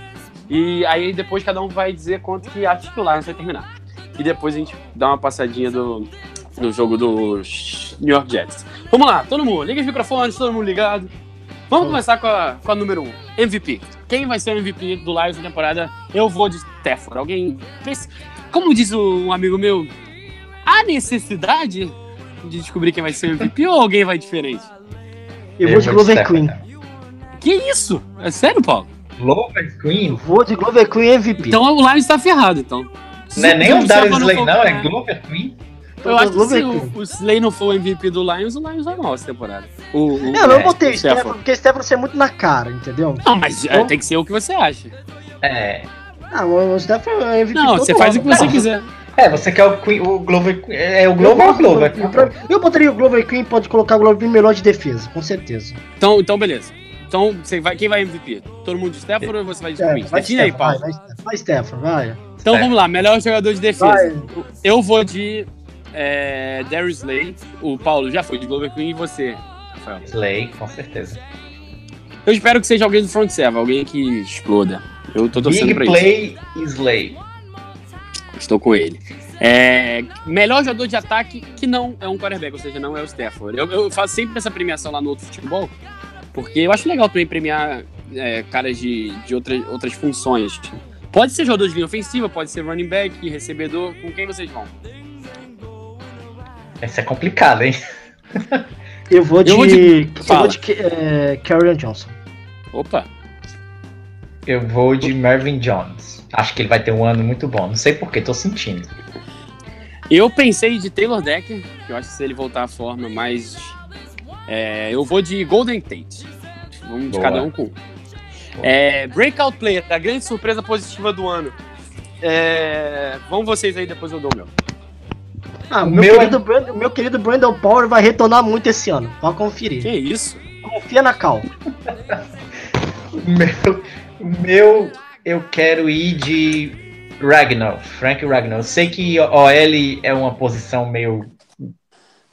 [SPEAKER 1] E aí depois cada um vai dizer quanto que o Lions vai terminar. E depois a gente dá uma passadinha do, no jogo dos New York Jets. Vamos lá, todo mundo, liga os microfones, todo mundo ligado. Vamos começar com a, com a número 1, um, MVP. Quem vai ser o MVP do Lions na temporada? Eu vou de Stafford. Alguém. Como diz um amigo meu, há necessidade de descobrir quem vai ser o MVP ou alguém vai diferente?
[SPEAKER 2] Eu vou de Glover Queen.
[SPEAKER 1] Que isso? É sério, Paulo?
[SPEAKER 3] Glover Queen?
[SPEAKER 2] Vou de Glover Queen MVP.
[SPEAKER 1] Então o Lions tá ferrado, então.
[SPEAKER 3] Não é nem o Darius Slay,
[SPEAKER 1] for-
[SPEAKER 3] não, é Glover Queen?
[SPEAKER 1] Eu acho que se o, o Slay não for o MVP do Lions, o Lions vai mal essa temporada. O, o,
[SPEAKER 2] Não, eu
[SPEAKER 1] é,
[SPEAKER 2] botei Stefano, porque o Stefano é muito na cara, entendeu?
[SPEAKER 1] Não, mas é,
[SPEAKER 2] Então-
[SPEAKER 1] tem que ser o que você acha.
[SPEAKER 3] É.
[SPEAKER 2] Ah, o Stefano é MVP
[SPEAKER 1] Não, você faz o que você quiser.
[SPEAKER 3] É, você quer o, Queen, o Glover Queen. É o Glover ou o Glover?
[SPEAKER 2] Eu botaria o Glover Queen, pode colocar o Glover Queen melhor de defesa, com certeza.
[SPEAKER 1] Então, então beleza. Então, você vai, quem vai MVP? Todo mundo de Stafford ou você vai de Queen?
[SPEAKER 2] É, vai
[SPEAKER 1] Define aí,
[SPEAKER 2] Stefano,
[SPEAKER 1] Paulo.
[SPEAKER 2] vai, vai, Stefano, vai, Stefano, vai.
[SPEAKER 1] Então vamos lá, melhor jogador de defesa.
[SPEAKER 2] Vai.
[SPEAKER 1] Eu vou de é, Darius Slay. O Paulo já foi de Glover Queen e você, Rafael.
[SPEAKER 3] Slay, com certeza.
[SPEAKER 1] Eu espero que seja alguém do front server, alguém que exploda. Eu tô torcendo
[SPEAKER 3] Big
[SPEAKER 1] pra isso.
[SPEAKER 3] Play Slay.
[SPEAKER 1] Estou com ele. É, melhor jogador de ataque que não é um quarterback, ou seja, não é o Stafford. Eu, eu faço sempre essa premiação lá no outro futebol, porque eu acho legal também premiar é, caras de, de outras, outras funções. Pode ser jogador de linha ofensiva, pode ser running back, recebedor, com quem vocês vão?
[SPEAKER 3] Essa é complicada, hein?
[SPEAKER 2] Eu vou de.
[SPEAKER 1] Eu
[SPEAKER 2] Eu
[SPEAKER 1] vou
[SPEAKER 2] vou
[SPEAKER 1] de-
[SPEAKER 2] de,
[SPEAKER 1] fala.
[SPEAKER 2] é, Kerryon Johnson.
[SPEAKER 1] Opa,
[SPEAKER 3] Eu vou de Marvin Jones. Acho que ele vai ter um ano muito bom. Não sei porquê, tô sentindo.
[SPEAKER 1] eu pensei de Taylor Decker, que eu acho que se ele voltar à forma, mas é, eu vou de Golden Tate. Vamos de
[SPEAKER 3] Boa.
[SPEAKER 1] cada um com um. É, breakout player, a grande surpresa positiva do ano. É, vão vocês aí, depois eu dou o meu.
[SPEAKER 2] Ah,
[SPEAKER 3] O
[SPEAKER 2] meu,
[SPEAKER 3] meu é-
[SPEAKER 2] querido Brand- meu querido Brandon Power vai retornar muito esse ano. Pode conferir.
[SPEAKER 1] Que isso?
[SPEAKER 2] Confia na Cal.
[SPEAKER 3] O meu, meu, eu quero ir de Ragnar, Frank Ragnar. Eu sei que OL é uma posição meio.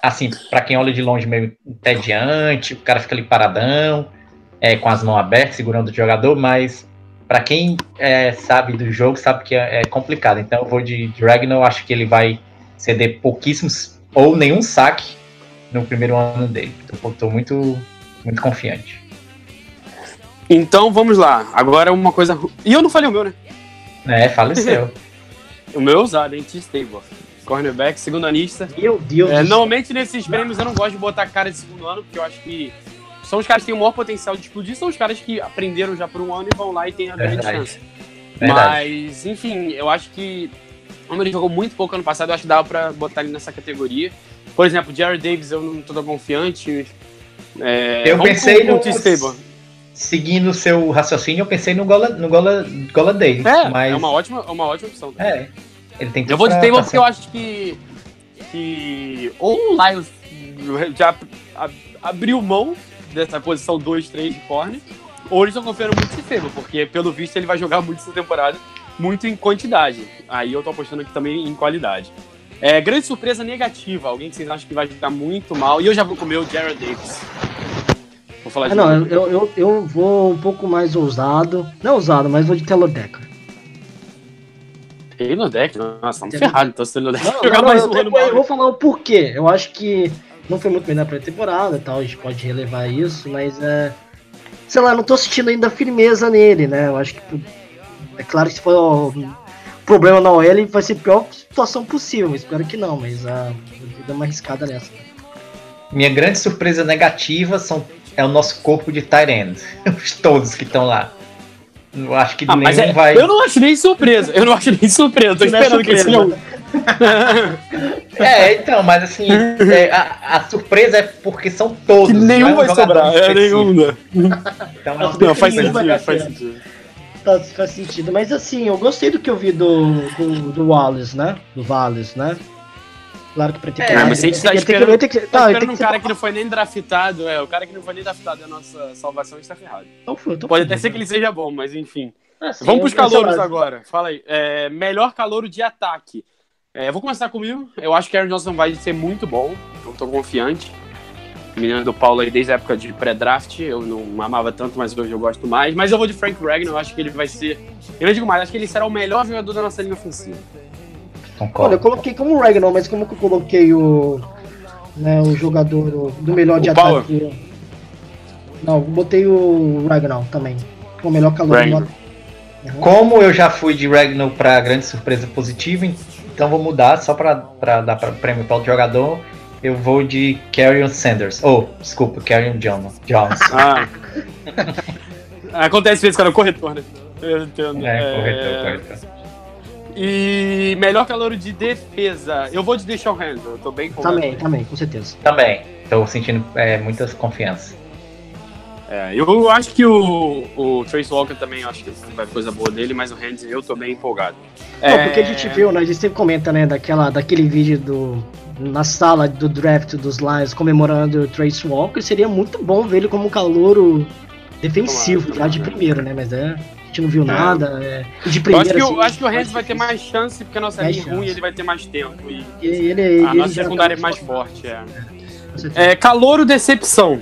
[SPEAKER 3] Assim, pra quem olha de longe, meio entediante, o cara fica ali paradão, é, com as mãos abertas, segurando o jogador, mas pra quem é, sabe do jogo, sabe que é, é complicado. Então eu vou de, eu acho que ele vai ceder pouquíssimos ou nenhum saque no primeiro ano dele. Tô muito, muito confiante.
[SPEAKER 1] Então vamos lá. Agora uma coisa. E eu não falei o meu, né?
[SPEAKER 3] É, faleceu.
[SPEAKER 1] O meu é usado, hein? T-Stable. Cornerback, segundo anista.
[SPEAKER 2] Meu Deus
[SPEAKER 1] É, normalmente nesses prêmios eu não gosto de botar cara de segundo ano, porque eu acho que são os caras que têm o maior potencial de explodir, são os caras que aprenderam já por um ano e vão lá e têm a grande
[SPEAKER 3] Verdade.
[SPEAKER 1] chance.
[SPEAKER 3] Verdade.
[SPEAKER 1] Mas, enfim, eu acho que. Como ele jogou muito pouco ano passado, eu acho que dava pra botar ele nessa categoria. Por exemplo, o Jared Davis eu não tô tão confiante. É,
[SPEAKER 3] Eu
[SPEAKER 1] vamos
[SPEAKER 3] pensei no-
[SPEAKER 1] o T-Stable.
[SPEAKER 3] Seguindo o seu raciocínio, eu pensei no Gola, no Gola, Gola Day.
[SPEAKER 1] É,
[SPEAKER 3] mas,
[SPEAKER 1] é uma ótima, é uma ótima opção.
[SPEAKER 3] É, ele tem
[SPEAKER 1] Eu vou de
[SPEAKER 3] pra
[SPEAKER 1] porque eu acho que. que ou o Lions já abriu mão dessa posição 2, 3 de corner, ou eles estão confiando muito em Stable, porque pelo visto ele vai jogar muito essa temporada. Muito em quantidade. Aí eu tô apostando aqui também em qualidade. É, grande surpresa negativa, alguém que vocês acham que vai jogar muito mal. E eu já vou comer o Jared Davis. Vou falar
[SPEAKER 2] Ah,
[SPEAKER 1] de
[SPEAKER 2] não, eu, eu, eu vou um pouco mais ousado. Não ousado, mas vou de Taylor Decker.
[SPEAKER 1] Taylor Deck, nossa,
[SPEAKER 2] Taylor
[SPEAKER 1] ferrados. Então, se Taylor Deck
[SPEAKER 2] Não,
[SPEAKER 1] jogar
[SPEAKER 2] não,
[SPEAKER 1] mais
[SPEAKER 2] eu,
[SPEAKER 1] um ano
[SPEAKER 2] eu, vou falar o porquê. Eu acho que não foi muito bem na pré-temporada e tal, a gente pode relevar isso, mas é. Sei lá, não tô sentindo ainda firmeza nele, né? Eu acho que. É claro que se for um problema na OL, vai ser a pior situação possível. Espero que não, mas ah, eu vou dar uma arriscada nessa.
[SPEAKER 3] Minha grande surpresa negativa são, é o nosso corpo de tight end. Os Todos que estão lá. Eu acho que
[SPEAKER 1] Ah, mas
[SPEAKER 3] nenhum
[SPEAKER 1] é,
[SPEAKER 3] vai.
[SPEAKER 1] eu não acho nem surpresa. Eu não acho nem surpresa. Tô
[SPEAKER 2] é
[SPEAKER 1] esperando que esse não.
[SPEAKER 3] É, então, mas assim, é, a, a surpresa é porque são todos.
[SPEAKER 1] Que
[SPEAKER 3] é
[SPEAKER 1] nenhum
[SPEAKER 3] um
[SPEAKER 1] vai sobrar. É,
[SPEAKER 3] específico.
[SPEAKER 1] nenhum. né?
[SPEAKER 3] Então, é
[SPEAKER 1] Não, faz sentido, faz sentido.
[SPEAKER 2] Tá, faz sentido. Mas assim, eu gostei do que eu vi do, do, do Wallace, né? Do Wallace, né? Claro que pra ter
[SPEAKER 3] É,
[SPEAKER 1] mas a gente tá
[SPEAKER 2] tem que- tem que-
[SPEAKER 1] esperando-
[SPEAKER 2] tem que-
[SPEAKER 1] Tá esperando um
[SPEAKER 2] que
[SPEAKER 1] cara que não foi nem draftado. É, o cara que não foi nem draftado é a nossa salvação está ferrado.
[SPEAKER 2] Então foi, então
[SPEAKER 1] Pode até ser que ele seja bom, mas enfim.
[SPEAKER 2] Ah, sim,
[SPEAKER 1] Vamos pros calouros agora. Fala aí. É, melhor calouro de ataque. É, vou começar comigo. Eu acho que Aaron Johnson vai ser muito bom. Eu tô confiante. Menino do Paulo aí desde a época de pré-draft. Eu não amava tanto, mas hoje eu gosto mais. Mas eu vou de Frank Ragnar. Eu acho que ele vai ser. Eu não digo mais, acho que ele será o melhor jogador da nossa linha ofensiva.
[SPEAKER 3] Concordo.
[SPEAKER 2] Olha, eu coloquei como o Ragnar, mas como que eu coloquei o, né, o jogador do melhor de
[SPEAKER 1] O Power.
[SPEAKER 2] ataque? Não, eu botei o Ragnar também. O melhor calor. Uhum.
[SPEAKER 3] Como eu já fui de Ragnar pra grande surpresa positiva, então vou mudar só pra, pra dar pra, prêmio para o jogador. Eu vou de Carrion Sanders. Oh, desculpa, Carrion Jones. Jones.
[SPEAKER 1] Ah. Acontece vezes, cara, corretor, né? Eu entendo.
[SPEAKER 3] É,
[SPEAKER 1] É,
[SPEAKER 3] corretor, corretor.
[SPEAKER 1] E melhor calouro de defesa. Eu vou de Deshaun Hand. Eu tô bem empolgado.
[SPEAKER 2] Também, também, com certeza.
[SPEAKER 3] Também. Tô sentindo é, muita confiança.
[SPEAKER 1] É, eu acho que o, o Trace Walker também, eu acho que vai coisa boa dele, mas o Hands eu tô bem empolgado.
[SPEAKER 2] Não,
[SPEAKER 1] É,
[SPEAKER 2] porque a gente viu, né? A gente sempre comenta, né, daquela, daquele vídeo do. Na sala do draft dos Lions comemorando o Trace Walker, seria muito bom ver ele como um calouro defensivo,
[SPEAKER 1] Tomara,
[SPEAKER 2] já de
[SPEAKER 1] tomara.
[SPEAKER 2] primeiro, né? Mas é. A gente não viu
[SPEAKER 1] É.
[SPEAKER 2] nada. É, e de
[SPEAKER 1] Eu
[SPEAKER 2] primeiro.
[SPEAKER 1] acho que, o,
[SPEAKER 2] assim,
[SPEAKER 1] acho que o
[SPEAKER 2] mais
[SPEAKER 1] vai ter mais chance, porque a nossa é ruim ele vai ter mais tempo. E
[SPEAKER 2] E ele,
[SPEAKER 1] a
[SPEAKER 2] ele
[SPEAKER 1] nossa
[SPEAKER 2] já
[SPEAKER 1] secundária é
[SPEAKER 2] tá
[SPEAKER 1] mais
[SPEAKER 2] muito
[SPEAKER 1] forte. É.
[SPEAKER 2] certeza.
[SPEAKER 1] É, calouro decepção.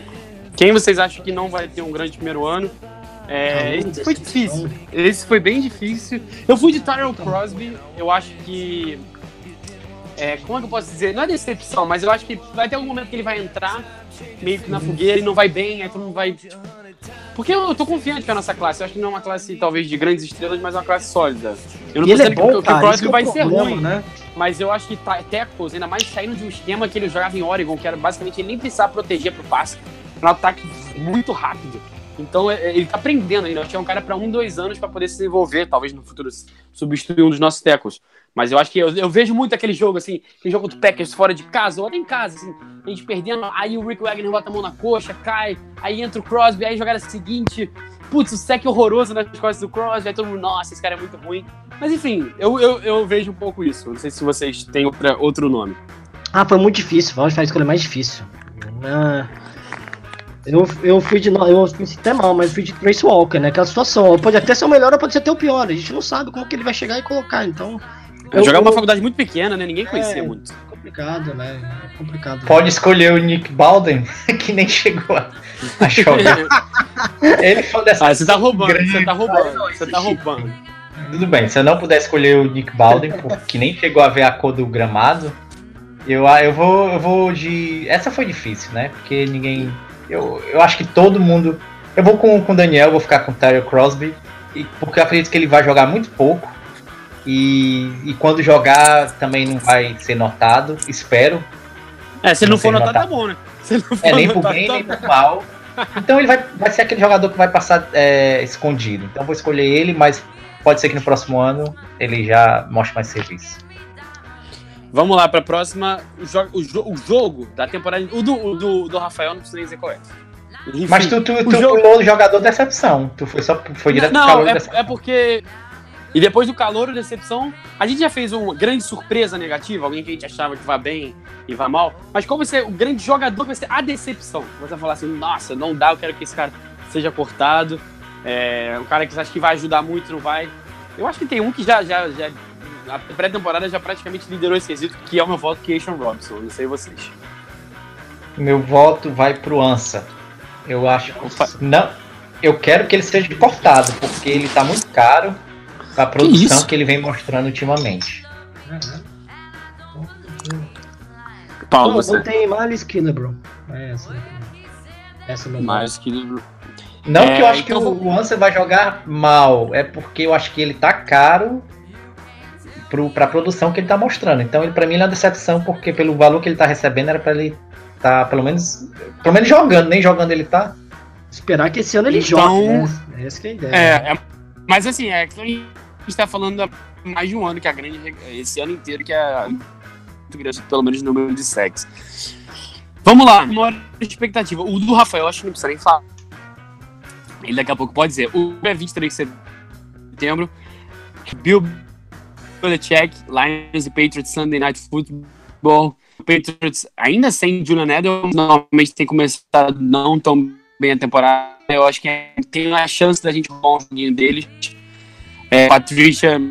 [SPEAKER 1] Quem vocês acham que não vai ter um grande primeiro ano? É, esse foi difícil. Esse foi bem difícil. Eu fui de Tyrell Crosby. Eu acho que. É, como é que eu posso dizer? Não é decepção, mas eu acho que vai ter algum momento que ele vai entrar meio que na fogueira e não vai bem, aí todo mundo vai. Porque eu, eu tô confiante com a nossa classe. Eu acho que não é uma classe, talvez, de grandes estrelas, mas é uma classe sólida. Eu não
[SPEAKER 2] E
[SPEAKER 1] tô
[SPEAKER 2] ele é bom,
[SPEAKER 1] que, o- que o
[SPEAKER 2] cara,
[SPEAKER 1] Crosby
[SPEAKER 2] é
[SPEAKER 1] vai ser ruim.
[SPEAKER 2] né?
[SPEAKER 1] Mas eu acho que tá, tackles, ainda mais saindo de um esquema que ele jogava em Oregon, que era basicamente ele nem precisava proteger pro passe. Um ataque muito rápido. Então é- é- ele tá aprendendo ainda. Eu acho que é um cara para um, dois anos para poder se desenvolver, talvez no futuro substituir um dos nossos tackles. Mas eu acho que eu, eu vejo muito aquele jogo, assim, aquele jogo do Packers fora de casa, ou até em casa, assim, a gente perdendo, aí o Rick Wagner bota a mão na coxa, cai, aí entra o Crosby, aí jogada seguinte, putz, o sec horroroso nas costas do Crosby, aí todo mundo, nossa, esse cara é muito ruim. Mas enfim, eu, eu, eu vejo um pouco isso. Não sei se vocês têm outra- outro nome.
[SPEAKER 2] Ah, foi muito difícil. Vamos fazer a escolha mais difícil. Ah, eu, eu fui de. Eu me senti até mal, mas fui de Trace Walker, né? Aquela situação. Pode até ser o melhor ou pode ser até o pior. A gente não sabe como que ele vai chegar e colocar. Então.
[SPEAKER 1] Eu jogava uma faculdade muito pequena, né? Ninguém conhecia
[SPEAKER 2] É.
[SPEAKER 1] muito.
[SPEAKER 2] É complicado, né? É complicado.
[SPEAKER 3] Pode escolher o Nick Balden, que nem chegou a, a jogar. Ele foi dessa.
[SPEAKER 1] ah, você tá roubando,
[SPEAKER 3] grande.
[SPEAKER 1] você tá roubando, você tá roubando.
[SPEAKER 3] Tudo bem, se eu não puder escolher o Nick Balden, que nem chegou a ver a cor do gramado, eu, eu, vou, eu vou de. Essa foi difícil, né? Porque ninguém. Eu, eu acho que todo mundo. Eu vou com com o Daniel, vou ficar com o Tyler Crosby, e, porque eu acredito que ele vai jogar muito pouco. E, e quando jogar também não vai ser notado, espero.
[SPEAKER 1] É, se ele não
[SPEAKER 3] Não
[SPEAKER 1] for
[SPEAKER 3] sei
[SPEAKER 1] notado, tá bom, né? Se ele não for
[SPEAKER 3] É, nem pro
[SPEAKER 1] notado,
[SPEAKER 3] bem,
[SPEAKER 1] tá
[SPEAKER 3] nem pro mal. Então ele vai, vai ser aquele jogador que vai passar é, escondido. Então vou escolher ele, mas pode ser que no próximo ano ele já mostre mais serviço.
[SPEAKER 1] Vamos lá pra próxima. O, jo o, jo- o jogo da temporada. O do, o do, do Rafael, não preciso nem dizer qual é. Enfim,
[SPEAKER 3] Mas tu, tu, tu
[SPEAKER 1] jogo-
[SPEAKER 3] pulou o jogador decepção. Tu foi só foi direto pro
[SPEAKER 1] Não,
[SPEAKER 3] calor
[SPEAKER 1] é,
[SPEAKER 3] decepção.
[SPEAKER 1] é porque. E depois do calor e decepção, a gente já fez uma grande surpresa negativa, alguém que a gente achava que vai bem e vai mal. Mas qual vai ser o grande jogador que vai ser a decepção? Você vai falar assim, nossa, não dá, eu quero que esse cara seja cortado. É, um cara que você acha que vai ajudar muito, não vai. Eu acho que tem um que já, já, já a pré-temporada já praticamente liderou esse quesito, que é o meu voto, que é Sean Robinson. Não sei vocês.
[SPEAKER 3] Meu voto vai pro Ansa. Eu acho
[SPEAKER 1] Opa.
[SPEAKER 3] não, eu quero que ele seja cortado, porque ele tá muito caro pra produção
[SPEAKER 1] isso?
[SPEAKER 3] que, ele vem mostrando ultimamente.
[SPEAKER 1] Paulo,
[SPEAKER 2] Não,
[SPEAKER 1] você.
[SPEAKER 2] não tem Miles Killebrew. É essa. Essa é meu
[SPEAKER 1] Mais que
[SPEAKER 3] Não
[SPEAKER 1] É,
[SPEAKER 3] que eu acho que
[SPEAKER 1] então
[SPEAKER 3] o,
[SPEAKER 1] vou-
[SPEAKER 3] o Ansa vai jogar mal, é porque eu acho que ele tá caro pro, pra produção que ele tá mostrando. Então, ele, pra mim, ele é uma decepção, porque pelo valor que ele tá recebendo, era pra ele tá, pelo menos, pelo menos jogando, nem jogando ele tá.
[SPEAKER 2] Esperar que esse ano ele
[SPEAKER 1] Então-
[SPEAKER 2] jogue, né? Essa que é a ideia.
[SPEAKER 1] É, é- mas assim, é que a gente tá falando há mais de um ano que a grande. Esse ano inteiro que é muito grande, pelo menos no número de sexo. Vamos lá, maior expectativa. O do Rafael, acho que não precisa nem falar. Ele daqui a pouco pode dizer. O é 23 de setembro. Bill Belichick, Lions e Patriots Sunday Night Football. Patriots ainda sem Julian Edelman, normalmente tem começado não tão bem a temporada. Eu acho que tem a chance da gente roubar um joguinho deles. É, Patrícia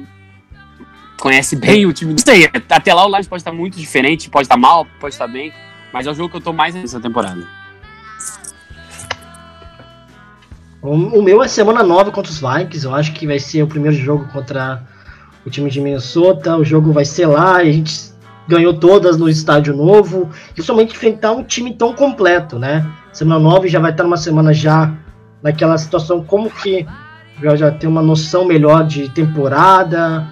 [SPEAKER 1] conhece bem o time. Não sei, até lá o Lions pode estar muito diferente, pode estar mal, pode estar bem. Mas é o jogo que eu tô mais nessa temporada.
[SPEAKER 2] O, meu é semana 9 contra os Vikings. Eu acho que vai ser o primeiro jogo contra o time de Minnesota. O jogo vai ser lá a gente ganhou todas no estádio novo. E somente enfrentar um time tão completo, né? Semana 9 já vai estar numa semana já naquela situação como que já, já tem uma noção melhor de temporada.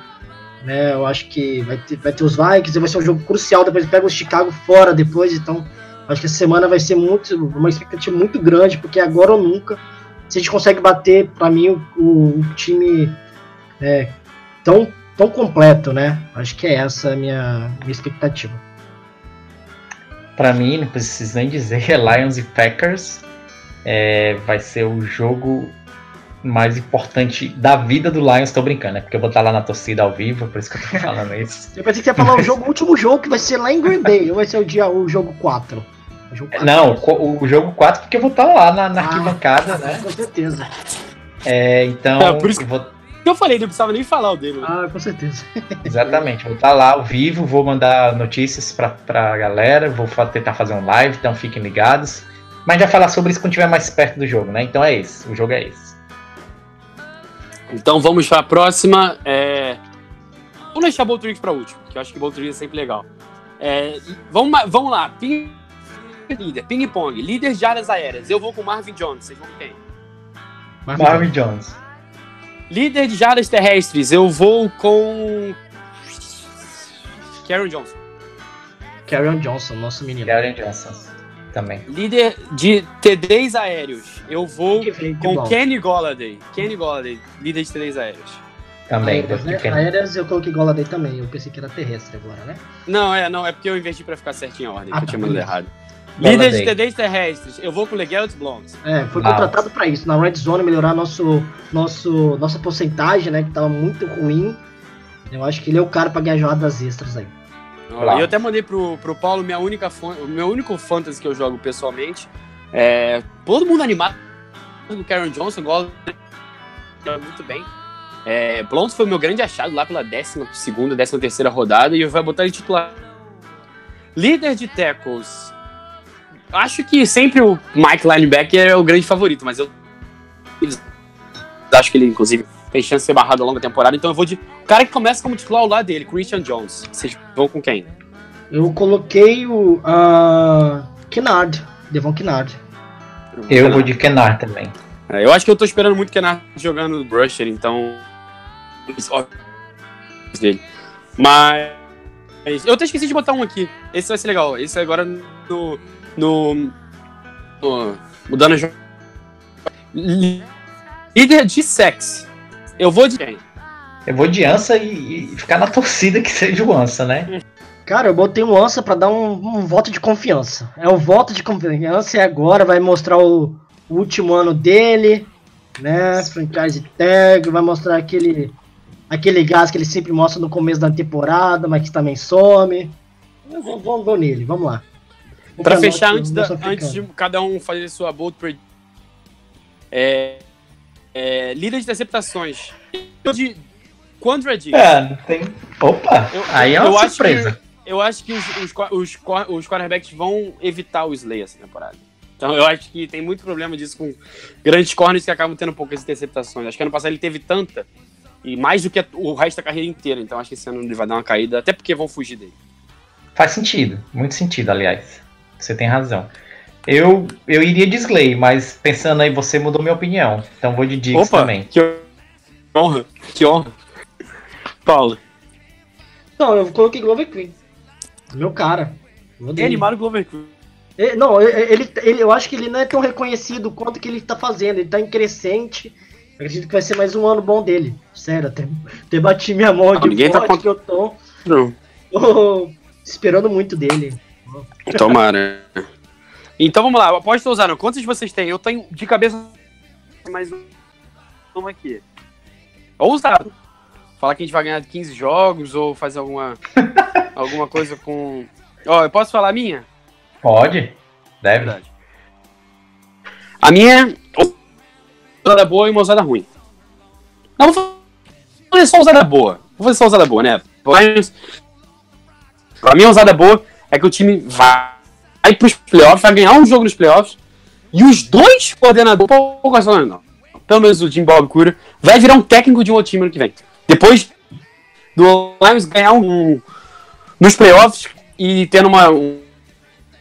[SPEAKER 2] Né, eu acho que vai ter, vai ter os Vikings, vai ser um jogo crucial. Depois pega o Chicago fora depois, então acho que essa semana vai ser muito uma expectativa muito grande, porque agora ou nunca se a gente consegue bater, para mim, o, o time é, tão, tão completo, né? Acho que é essa a minha, minha expectativa.
[SPEAKER 3] Pra mim, não preciso nem dizer, é Lions e Packers. É, vai ser o jogo mais importante da vida do Lions. Tô brincando, né? Porque eu vou estar lá na torcida ao vivo, por isso que eu tô falando isso.
[SPEAKER 2] Eu pensei que você ia falar o, jogo, o último jogo que vai ser lá em Green Bay, ou vai ser o, dia, o jogo 4? O jogo 4.
[SPEAKER 3] Não, o, o jogo 4, porque eu vou estar lá na, na
[SPEAKER 2] Ah.
[SPEAKER 3] arquibancada, né?
[SPEAKER 2] Com certeza.
[SPEAKER 3] É, então,
[SPEAKER 1] É, por isso-
[SPEAKER 3] eu vou-
[SPEAKER 1] Eu falei, não precisava nem falar o dele.
[SPEAKER 2] Ah, com certeza.
[SPEAKER 3] exatamente, vou estar lá ao vivo, vou mandar notícias pra, pra galera, vou fa- tentar fazer um live, então fiquem ligados. Mas já falar sobre isso quando estiver mais perto do jogo, né? Então é esse, o jogo é esse.
[SPEAKER 1] Então vamos para a próxima. É... Vamos deixar Bolt Tricks para último, que eu acho que Bolt Tricks é sempre legal. É, Vamos, vamos lá. Ping... Líder, ping pong, líder de áreas aéreas. Eu vou com Marvin Jones, vocês vão com quem?
[SPEAKER 3] Marvin Jones.
[SPEAKER 1] Líder de áreas terrestres, eu vou com. Karen Johnson.
[SPEAKER 2] Carrion Johnson, nosso menino.
[SPEAKER 3] Garen Johnson também.
[SPEAKER 1] Líder de TDs aéreos, eu vou
[SPEAKER 2] Que
[SPEAKER 1] com
[SPEAKER 2] bom.
[SPEAKER 1] Kenny Golladay. Kenny Golladay, líder de TDs aéreos.
[SPEAKER 3] Também.
[SPEAKER 2] Aéreas, né? Aéreas eu coloquei Goladay também. Eu pensei que era terrestre agora, né?
[SPEAKER 1] Não, é, não, é porque eu investi pra ficar certinho a ordem,
[SPEAKER 2] Ah,
[SPEAKER 1] que eu
[SPEAKER 2] tá,
[SPEAKER 1] tinha mandado errado.
[SPEAKER 3] Golladay.
[SPEAKER 1] Líder de TDs terrestres, eu vou com Legarrette Blount.
[SPEAKER 2] É, foi contratado pra isso, na Red Zone melhorar nosso, nosso, nossa porcentagem, né, que tava muito ruim. Eu acho que ele é o cara pra ganhar jogadas extras aí.
[SPEAKER 1] Eu até mandei pro, pro Paulo minha única o meu único fantasy que eu jogo pessoalmente. É, todo mundo animado do Karen Johnson, gosta muito bem. É, Blount foi o meu grande achado lá pela 12 segunda, 13 terceira rodada e vai botar ele titular. Líder de tackles. Acho que sempre o Mike Linebacker é o grande favorito, mas eu acho que ele, inclusive, tem chance de ser barrado ao longo da temporada, então eu vou de. O cara que começa como titular ao lado dele, Christian Jones. Vocês vão com quem?
[SPEAKER 2] Eu coloquei o uh, Kennard, Devon Kennard.
[SPEAKER 3] Eu vou de Kenar também.
[SPEAKER 1] É, eu acho que eu tô esperando muito o Kennard jogando Brusher, então. dele. Mas. Eu até esqueci de botar um aqui. Esse vai ser legal. Esse agora no. No. no mudando a Líder de sex. Eu vou de quem?
[SPEAKER 3] Eu vou de Ansa e, e ficar na torcida que seja o Ansa, né?
[SPEAKER 2] Cara, eu botei um Ansa pra dar um, um voto de confiança. É o voto de confiança e agora vai mostrar o, o último ano dele, né? Franchise tag, vai mostrar aquele aquele gás que ele sempre mostra no começo da temporada, mas que também some. Vou nele, vamos lá.
[SPEAKER 1] Pra fechar, antes, da- antes de cada um fazer sua bold prediction. É, é, líder de interceptações. De Quandra.
[SPEAKER 3] É, tem. Opa!
[SPEAKER 1] Eu-
[SPEAKER 3] aí é
[SPEAKER 1] eu
[SPEAKER 3] uma
[SPEAKER 1] acho
[SPEAKER 3] surpresa.
[SPEAKER 1] Eu acho que os, os, os, os quarterbacks vão evitar o Slay essa temporada. Então eu acho que tem muito problema disso com grandes corners que acabam tendo poucas interceptações. Acho que ano passado ele teve tanta, e mais do que o resto da carreira inteira. Então acho que esse ano ele vai dar uma caída, até porque vão fugir dele.
[SPEAKER 3] Faz sentido, muito sentido, aliás. Você tem razão. Eu, eu iria de Slay, mas pensando aí, você mudou minha opinião. Então vou de Diggs também.
[SPEAKER 1] que honra, que honra. Paulo,
[SPEAKER 2] Não, eu coloquei Glover Queen. Meu cara.
[SPEAKER 1] É
[SPEAKER 2] dele.
[SPEAKER 1] animado o Glover Queen.
[SPEAKER 2] Ele- Não, ele, ele, eu acho que ele não é tão reconhecido quanto que ele tá fazendo. Ele tá em crescente. Eu acredito que vai ser mais um ano bom dele. Sério, até, até bati minha mão
[SPEAKER 1] Não,
[SPEAKER 2] de
[SPEAKER 1] ninguém tá
[SPEAKER 2] que eu tô,
[SPEAKER 1] Não.
[SPEAKER 2] tô esperando muito dele.
[SPEAKER 1] Tomara. Então vamos lá, pode usar, não. Quantos vocês têm? Eu tenho de cabeça mais um aqui. Ousado. Falar que a gente vai ganhar 15 jogos ou fazer alguma, alguma coisa com. Ó, eu posso falar a minha?
[SPEAKER 3] Pode? Deve.
[SPEAKER 1] Verdade. A minha é uma usada boa e uma usada ruim. Não, vou fazer só usada boa. Vou fazer só usada boa, né? Mas, a minha usada boa é que o time vai, vai pros playoffs, vai ganhar um jogo nos playoffs, e os dois coordenadores, pouco não, pelo menos o Jim Bob Cura, vai virar um técnico de um outro time ano que vem. Depois do Lions ganhar um, nos playoffs e tendo uma, um,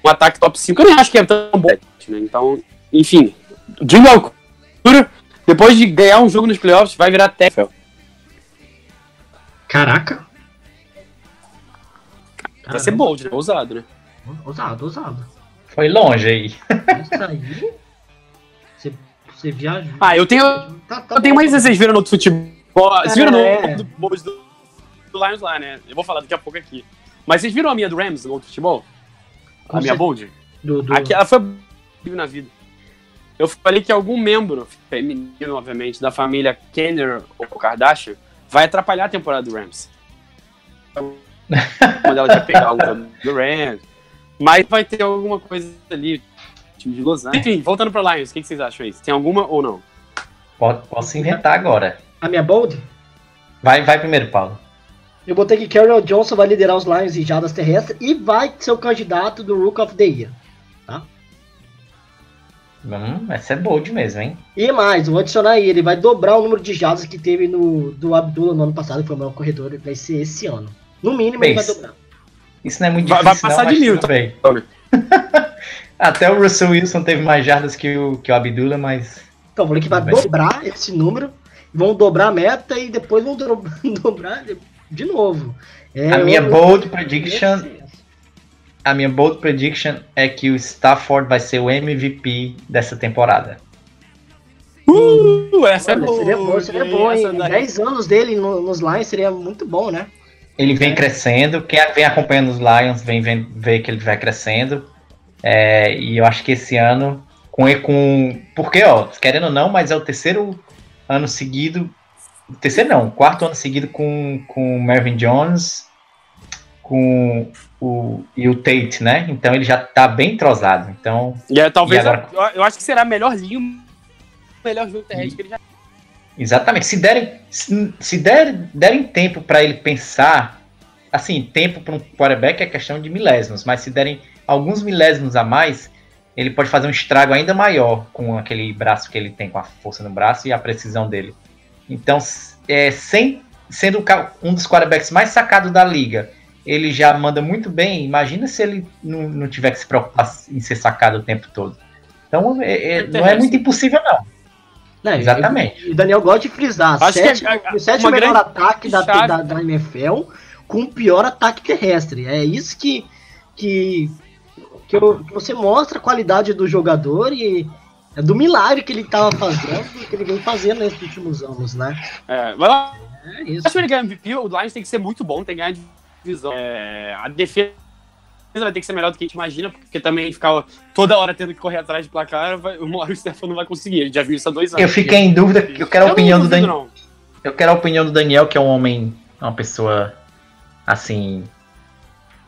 [SPEAKER 1] um ataque top 5, eu nem acho que é tão bom. Né? Então, enfim, o Jim Bob Cura, depois de ganhar um jogo nos playoffs, vai virar técnico.
[SPEAKER 2] Caraca.
[SPEAKER 1] Vai ser bold, né? Ousado, né?
[SPEAKER 2] Ousado, ousado.
[SPEAKER 3] Foi longe aí.
[SPEAKER 2] Isso aí. Você, você viaja.
[SPEAKER 1] Ah, eu tenho,
[SPEAKER 2] Tá- tá
[SPEAKER 1] eu tenho mais vocês viram no outro futebol. Vocês viram
[SPEAKER 2] É.
[SPEAKER 1] no do, bold do, do Lions lá, né? Eu vou falar daqui a pouco aqui. Mas vocês viram a minha do Rams no outro futebol?
[SPEAKER 2] Com
[SPEAKER 1] a minha bold?
[SPEAKER 2] Do, do...
[SPEAKER 1] Aqui, ela foi na vida. Eu falei que algum membro, feminino, obviamente, da família Kenner ou Kardashian, vai atrapalhar a temporada do Rams. Quando ela já pegar o do Rams. Mas vai ter alguma coisa ali, time de Los Angeles. Enfim, voltando pra Lions, o que que vocês acham aí? Tem alguma ou não?
[SPEAKER 3] Pode- Posso inventar agora.
[SPEAKER 2] A minha bold?
[SPEAKER 3] Vai, vai primeiro, Paulo.
[SPEAKER 2] Eu botei que Carol Johnson vai liderar os Lions em jadas terrestres e vai ser o candidato do Rook of the Year.
[SPEAKER 3] Hum, essa é bold mesmo, hein?
[SPEAKER 2] E mais, eu vou adicionar aí, ele vai dobrar o número de jadas que teve no do Abdullah no ano passado, que foi o maior corredor, vai ser esse ano. No mínimo ele vai dobrar.
[SPEAKER 3] Isso não é muito
[SPEAKER 1] Vai-
[SPEAKER 3] difícil,
[SPEAKER 1] vai passar
[SPEAKER 3] não,
[SPEAKER 1] de mil,
[SPEAKER 3] bem. Até o Russell Wilson teve mais jardas que o, que o Abdullah, mas
[SPEAKER 2] Então, eu falei que vai
[SPEAKER 3] bem.
[SPEAKER 2] dobrar esse número, vão dobrar a meta e depois vão do- dobrar de novo. É,
[SPEAKER 3] a minha
[SPEAKER 2] eu-
[SPEAKER 3] bold
[SPEAKER 2] eu-
[SPEAKER 3] prediction, a minha bold prediction é que o Stafford vai ser o MVP dessa temporada.
[SPEAKER 1] Uh, essa
[SPEAKER 2] Olha,
[SPEAKER 1] é boa.
[SPEAKER 2] seria bom, seria bom, hein?
[SPEAKER 1] Essa daí-
[SPEAKER 2] 10 anos dele no- nos Lions seria muito bom, né?
[SPEAKER 3] Ele vem crescendo, quem vem acompanhando os Lions vem vem- ver que ele vai crescendo. É, e eu acho que esse ano, com, com. Porque, ó, querendo ou não, mas é o terceiro ano seguido. Terceiro não, quarto ano seguido com, com o Marvin Jones com o, e o Tate, né? Então ele já tá bem entrosado. Então,
[SPEAKER 1] E é, talvez
[SPEAKER 3] E agora?
[SPEAKER 1] eu, eu acho que será a melhor linha, o melhor jogo terrestre que ele já
[SPEAKER 3] Exatamente. Se derem, se, se der, derem tempo para ele pensar, assim, tempo para um quarterback é questão de milésimos, mas se derem alguns milésimos a mais, ele pode fazer um estrago ainda maior com aquele braço que ele tem, com a força no braço e a precisão dele. Então, é, sem, sendo um dos quarterbacks mais sacados da liga, ele já manda muito bem. Imagina se ele não, não tiver que se preocupar em ser sacado o tempo todo. Então, é- é- não é muito impossível, não.
[SPEAKER 2] Não,
[SPEAKER 3] Exatamente.
[SPEAKER 2] E o Daniel gosta de frisar.
[SPEAKER 1] Acho que
[SPEAKER 2] sete,
[SPEAKER 1] a-
[SPEAKER 2] o sétimo melhor ataque da, da, da NFL com o pior ataque terrestre. É isso que, que, que, eu- que você mostra a qualidade do jogador e é do milagre que ele estava fazendo, que ele vem fazendo nesses últimos anos, né?
[SPEAKER 1] É, mas
[SPEAKER 2] É isso.
[SPEAKER 1] acho que ele ganhar MVP, o Lions tem que ser muito bom, tem que ganhar divisão. É, a defesa vai ter que ser melhor do que a gente imagina, porque também ficar toda hora tendo que correr atrás de placar, vai, uma hora o Stefano não vai conseguir. A gente já viu isso há dois anos.
[SPEAKER 3] Eu fiquei em dúvida, eu quero a
[SPEAKER 1] Eu
[SPEAKER 3] opinião
[SPEAKER 1] não
[SPEAKER 3] do
[SPEAKER 1] duvido,
[SPEAKER 3] Daniel.
[SPEAKER 1] não.
[SPEAKER 3] Eu quero a opinião do Daniel, que é um homem, uma pessoa assim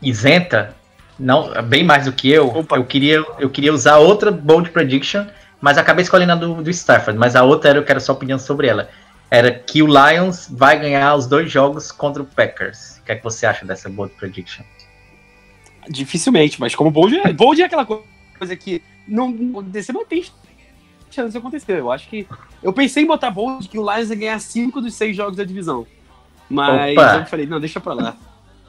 [SPEAKER 3] isenta, não, bem mais do que eu.
[SPEAKER 1] Opa.
[SPEAKER 3] Eu queria, eu queria usar outra bold prediction, mas acabei escolhendo a do, do Stafford, mas a outra era eu quero sua opinião sobre ela. era que o Lions vai ganhar os dois jogos contra o Packers. O que é que você acha dessa bold prediction?
[SPEAKER 1] Dificilmente, mas como bold é, bold é aquela coisa que não acontecer, não tem chance de acontecer. Eu acho que. Eu pensei em botar bold que o Lions ia ganhar cinco dos seis jogos da divisão. Mas
[SPEAKER 3] Opa.
[SPEAKER 1] eu falei, não, deixa pra lá.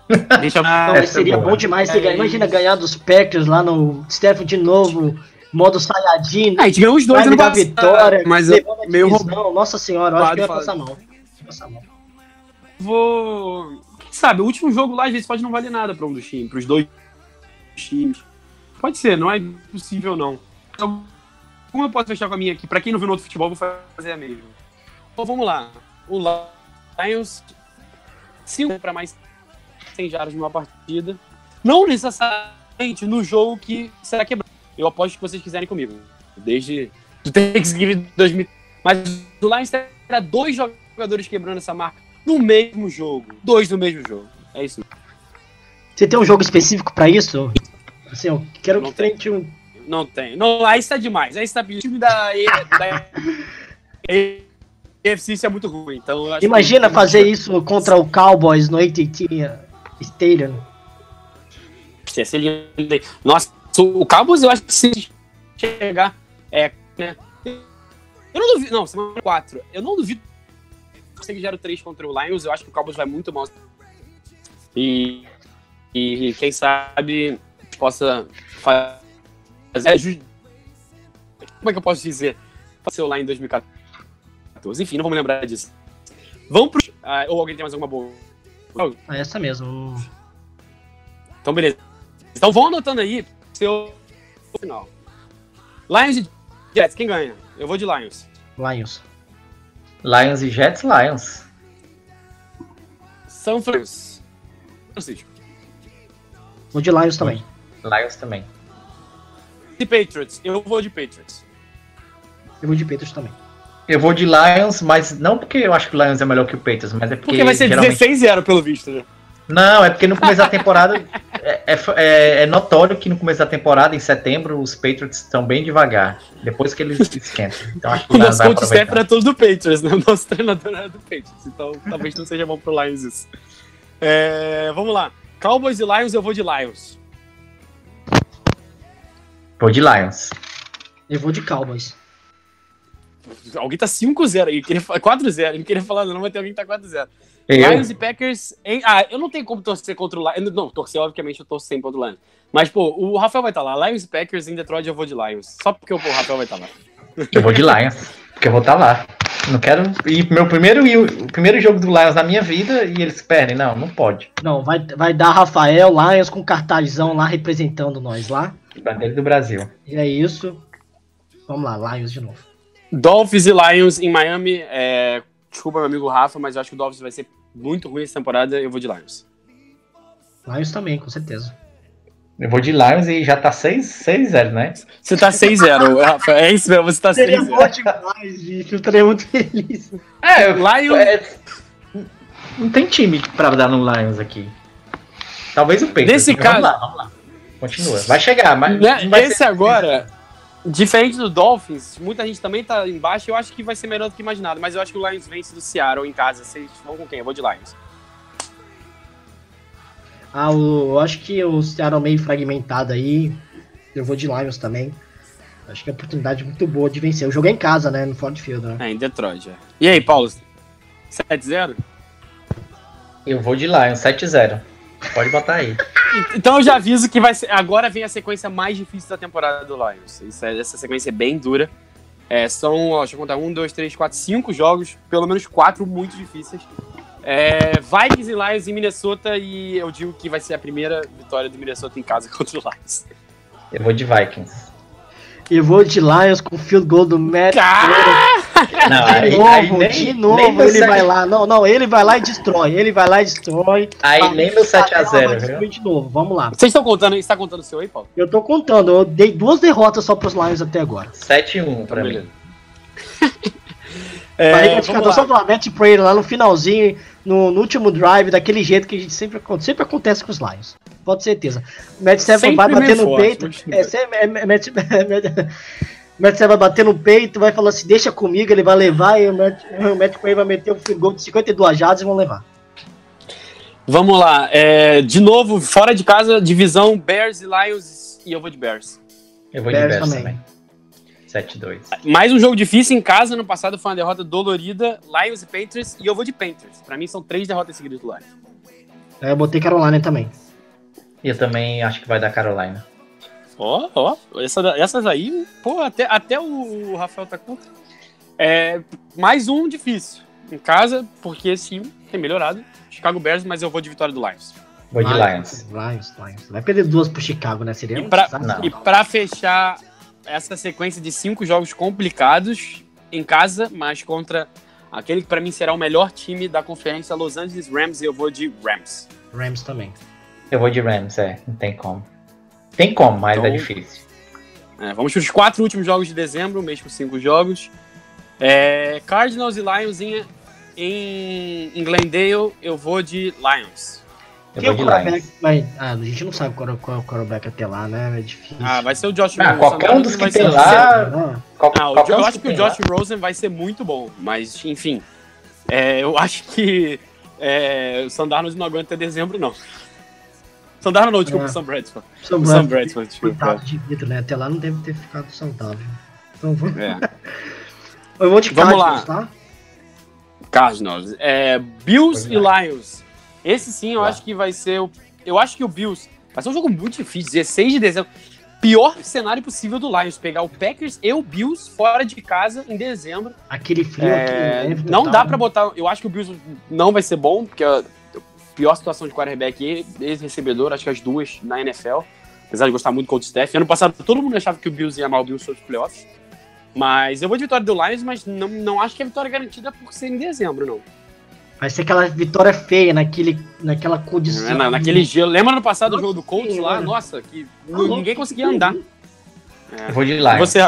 [SPEAKER 1] Deixa pra
[SPEAKER 2] Não,
[SPEAKER 1] lá.
[SPEAKER 2] mas seria
[SPEAKER 3] boa.
[SPEAKER 2] bom demais. Você
[SPEAKER 1] É,
[SPEAKER 2] ganhar- Imagina ganhar dos Packers lá no Stephen de novo, modo Sayajin.
[SPEAKER 1] Ah, a gente ganhou os dois
[SPEAKER 2] dar
[SPEAKER 1] passado,
[SPEAKER 2] vitória,
[SPEAKER 1] mas eu meio
[SPEAKER 2] divisão. Nossa senhora, eu acho que eu ia
[SPEAKER 1] roubado
[SPEAKER 2] passar mal. Ia passar mal.
[SPEAKER 1] vou. Quem sabe, o último jogo lá às vezes pode não valer nada pra um dos times, pros dois times. Pode ser, não é impossível não. Então, como eu posso fechar com a minha aqui? Pra quem não viu no outro futebol, vou fazer a mesma. Então vamos lá. O Lions, 5 para mais 100 jardas numa partida. Não necessariamente no jogo que será quebrado. Eu aposto que vocês quiserem comigo. Desde do Thanksgiving 2000. Mas o Lions terá dois jogadores quebrando essa marca no mesmo jogo. Dois no mesmo jogo. É isso.
[SPEAKER 2] Você tem um jogo específico pra isso? Assim, eu quero
[SPEAKER 1] Não
[SPEAKER 2] que frente um.
[SPEAKER 1] Não tem. Não, aí está demais. Aí está. O time da, da isso é muito ruim. Então
[SPEAKER 2] Imagina
[SPEAKER 1] que-
[SPEAKER 2] fazer isso contra o Cowboys no AT&T Stadium.
[SPEAKER 1] Ia ser lindo. Nossa, o Cowboys eu acho que se chegar. É, né? Eu não duvido. Não, semana 4. Eu não duvido que seja 0-3 contra o Lions. Eu acho que o Cowboys vai muito mal. E, e quem sabe possa fazer. Como é que eu posso dizer? Fazer lá em 2014. Enfim, não vamos lembrar disso. Vamos pro. ah, ou alguém tem mais alguma boa?
[SPEAKER 2] Ah, essa mesmo.
[SPEAKER 1] Então, beleza. Então vão anotando aí seu final. Lions e Jets, quem ganha? Eu vou de Lions.
[SPEAKER 2] Lions.
[SPEAKER 3] Lions e Jets, Lions.
[SPEAKER 1] São Francisco. Francisco.
[SPEAKER 2] Vou de Lions também.
[SPEAKER 3] Lions também.
[SPEAKER 1] E Patriots. Eu vou de Patriots.
[SPEAKER 2] Eu vou de Peters também.
[SPEAKER 3] Eu vou de Lions, mas não porque eu acho que o Lions é melhor que o Patriots, mas é porque,
[SPEAKER 1] Porque vai ser
[SPEAKER 3] geralmente...
[SPEAKER 1] 16-0 pelo visto, né?
[SPEAKER 3] Não, é porque no começo da temporada é, é- é- é notório que no começo da temporada, em setembro, os Patriots estão bem devagar. Depois que eles esquentam. Então acho que
[SPEAKER 1] O
[SPEAKER 3] o Lions
[SPEAKER 1] nosso
[SPEAKER 3] vai
[SPEAKER 1] staff
[SPEAKER 3] aproveitar.
[SPEAKER 1] era todo do Patriots, né? O nosso treinador era do Patriots. Então talvez não seja bom pro Lions isso. É, vamos lá. Cowboys e Lions, eu vou de Lions.
[SPEAKER 3] Vou de Lions.
[SPEAKER 2] Eu vou de Cowboys.
[SPEAKER 1] Alguém tá 5-0 aí, queria fa- 4-0. Não queria falar, não, vai ter alguém que tá 4-0.
[SPEAKER 3] Eu,
[SPEAKER 1] Lions e Packers. Em... Ah, eu não tenho como torcer contra o Lions. Não, torcer, obviamente, eu torço sempre contra o Lions. Mas, pô, o Rafael vai estar lá. Lions e Packers em Detroit eu vou de Lions. Só porque pô, o Rafael vai estar lá.
[SPEAKER 3] eu vou de Lions, porque eu vou estar lá. Não quero. E meu primeiro, o primeiro jogo do Lions na minha vida e eles perdem. Não, não pode.
[SPEAKER 2] Não, vai, vai dar Rafael Lions com cartazão lá representando nós lá.
[SPEAKER 3] Bandeira do Brasil.
[SPEAKER 2] E é isso. Vamos lá, Lions de novo.
[SPEAKER 1] Dolphins e Lions em Miami. É... Desculpa, meu amigo Rafa, mas eu acho que o Dolphins vai ser muito ruim essa temporada. Eu vou de Lions.
[SPEAKER 2] Lions também, com certeza.
[SPEAKER 3] Eu vou de Lions e já tá 6-0, né?
[SPEAKER 1] Você tá 6-0, Rafa. É isso mesmo, você tá
[SPEAKER 2] Seria
[SPEAKER 1] 6-0.
[SPEAKER 2] bom demais, gente. Eu estaria muito feliz.
[SPEAKER 3] É, eu-
[SPEAKER 1] Lions.
[SPEAKER 3] é, não tem time pra dar no Lions aqui. Talvez o Patriots.
[SPEAKER 1] Nesse caso-
[SPEAKER 3] Vamos lá, vamos lá. Continua. Vai chegar, mas.
[SPEAKER 1] Né,
[SPEAKER 3] vai
[SPEAKER 1] Esse
[SPEAKER 3] ser-
[SPEAKER 1] agora, diferente do Dolphins, muita gente também tá embaixo. Eu acho que vai ser melhor do que imaginado. Mas eu acho que o Lions vence do Seattle em casa. Vocês vão com quem? Eu vou de Lions.
[SPEAKER 2] Ah, o, eu acho que o Seattle meio fragmentado aí. Eu vou de Lions também. Acho que é uma oportunidade muito boa de vencer. Eu joguei em casa, né? No Ford Field, né?
[SPEAKER 1] É, em Detroit. é. E aí, Paulo? 7-0?
[SPEAKER 3] Eu vou de Lions, 7-0. Pode botar aí.
[SPEAKER 1] Então eu já aviso que vai ser. Agora vem a sequência mais difícil da temporada do Lions. Isso é- essa sequência é bem dura. É, são, ó, deixa eu contar, um, dois, três, quatro, cinco jogos, pelo menos quatro muito difíceis. É, Vikings e Lions em Minnesota e eu digo que vai ser a primeira vitória do Minnesota em casa contra o Lions.
[SPEAKER 3] Eu vou de Vikings.
[SPEAKER 2] Eu vou de Lions com o field goal do Matt.
[SPEAKER 3] Não,
[SPEAKER 2] De novo, de novo ele vai lá. Não, não, ele vai lá e destrói. Ele vai lá e destrói.
[SPEAKER 3] Aí nem meu
[SPEAKER 2] Vai
[SPEAKER 3] 7x0,
[SPEAKER 2] destruir
[SPEAKER 3] viu?
[SPEAKER 2] de novo. Vamos lá.
[SPEAKER 1] Vocês estão contando, você está contando o seu aí, Paulo?
[SPEAKER 2] Eu tô contando. Eu dei duas derrotas só pros Lions até agora.
[SPEAKER 3] 7-1 pra
[SPEAKER 1] Beleza.
[SPEAKER 3] mim.
[SPEAKER 1] É,
[SPEAKER 2] Barriga de do Matt Prater lá no finalzinho, no, no último drive, daquele jeito que a gente sempre, sempre acontece com os Lions. Pode certeza. Matt Stafford vai bater no
[SPEAKER 1] forte,
[SPEAKER 2] peito. É, é, é, Matt, vai bater no peito, vai falar assim, deixa comigo, ele vai levar, e o Matt, o Matt vai meter um field goal de 52 jardas e vão levar.
[SPEAKER 1] Vamos lá. é, de novo, fora de casa, divisão Bears e Lions. E eu vou de Bears.
[SPEAKER 3] Eu vou de
[SPEAKER 2] Bears
[SPEAKER 3] Bears
[SPEAKER 2] também.
[SPEAKER 3] também. 7-2.
[SPEAKER 1] Mais um jogo difícil em casa. No passado foi uma derrota dolorida. Lions e Panthers. E eu vou de Panthers. Pra mim são três derrotas seguidas do Lions.
[SPEAKER 2] Aí eu botei Carolina também.
[SPEAKER 3] E eu também acho que vai dar Carolina.
[SPEAKER 1] Ó, ó. essa da- essas aí, pô, até, até o Rafael tá contra. É, mais um difícil. Em casa, porque esse time tem melhorado. Chicago Bears, mas eu vou de vitória do Lions.
[SPEAKER 3] Vou de Lions.
[SPEAKER 2] Lions, Lions. Vai perder duas pro Chicago, né? Seria
[SPEAKER 1] E
[SPEAKER 2] um
[SPEAKER 1] pra.
[SPEAKER 3] Não.
[SPEAKER 1] e pra fechar essa sequência de cinco jogos complicados em casa, mas contra aquele que pra mim será o melhor time da conferência Los Angeles Rams, eu vou de Rams.
[SPEAKER 2] Rams também.
[SPEAKER 3] Eu vou de Rams, é. Não tem como. Tem como, mas
[SPEAKER 1] Então-
[SPEAKER 3] é difícil.
[SPEAKER 1] É, vamos para os quatro últimos jogos de dezembro, mês com cinco jogos. É, Cardinals e Lions em, em Glendale, eu vou de Lions.
[SPEAKER 3] Eu
[SPEAKER 2] Quem é o quarterback? Mas, ah, a gente não sabe qual, é- qual é o quarterback até lá, né? É difícil.
[SPEAKER 1] Ah, vai ser o Josh
[SPEAKER 3] Ah,
[SPEAKER 1] Rosen.
[SPEAKER 3] qualquer um dos que
[SPEAKER 1] vai
[SPEAKER 3] tem
[SPEAKER 1] ser-
[SPEAKER 3] lá-
[SPEAKER 2] Não,
[SPEAKER 3] Qual-
[SPEAKER 1] Ah, o
[SPEAKER 3] qualquer
[SPEAKER 1] Jo-
[SPEAKER 3] um
[SPEAKER 1] eu acho que o Josh
[SPEAKER 3] lá.
[SPEAKER 1] Rosen vai ser muito bom, mas enfim. É, eu acho que é, o Sam Darnold não aguenta até dezembro, não. Sam Darnold não, desculpa,
[SPEAKER 2] É.
[SPEAKER 1] o Sam Bradford.
[SPEAKER 2] Sam
[SPEAKER 1] O Sam
[SPEAKER 2] Bradford,
[SPEAKER 1] desculpa.
[SPEAKER 2] Coitado de vidro, né? Até lá não deve ter ficado saudável. Então vamos.
[SPEAKER 1] É.
[SPEAKER 2] Eu vou de
[SPEAKER 1] Vamos
[SPEAKER 2] Cardinals,
[SPEAKER 1] lá.
[SPEAKER 2] tá?
[SPEAKER 1] Cardinals. É, Bills
[SPEAKER 3] Pois
[SPEAKER 1] e. Lions. Esse sim eu
[SPEAKER 3] Vai.
[SPEAKER 1] acho que vai ser o. Eu acho que o Bills. Vai ser um jogo muito difícil. 16 de dezembro. Pior cenário possível do Lions. Pegar o Packers e o Bills fora de casa em dezembro.
[SPEAKER 2] Aquele frio
[SPEAKER 1] É,
[SPEAKER 2] aqui. neve
[SPEAKER 1] não dá
[SPEAKER 2] né?
[SPEAKER 1] pra botar. Eu acho que o Bills não vai ser bom, porque a pior situação de quarterback ex-recebedor, acho que as duas na NFL. Apesar de gostar muito do Cold Staff. Ano passado todo mundo achava que o Bills ia amar o Bills sobre os playoffs. Mas eu vou de vitória do Lions, mas não, não acho que é vitória garantida por ser em dezembro, não.
[SPEAKER 2] Vai ser aquela vitória feia naquele, naquela condição.
[SPEAKER 1] É, na- naquele gelo. Lembra no passado o jogo do Colts lá?
[SPEAKER 2] mano.
[SPEAKER 1] Nossa, que
[SPEAKER 2] Tá
[SPEAKER 1] ninguém conseguia andar.
[SPEAKER 3] Eu vou de Lions.
[SPEAKER 1] Você...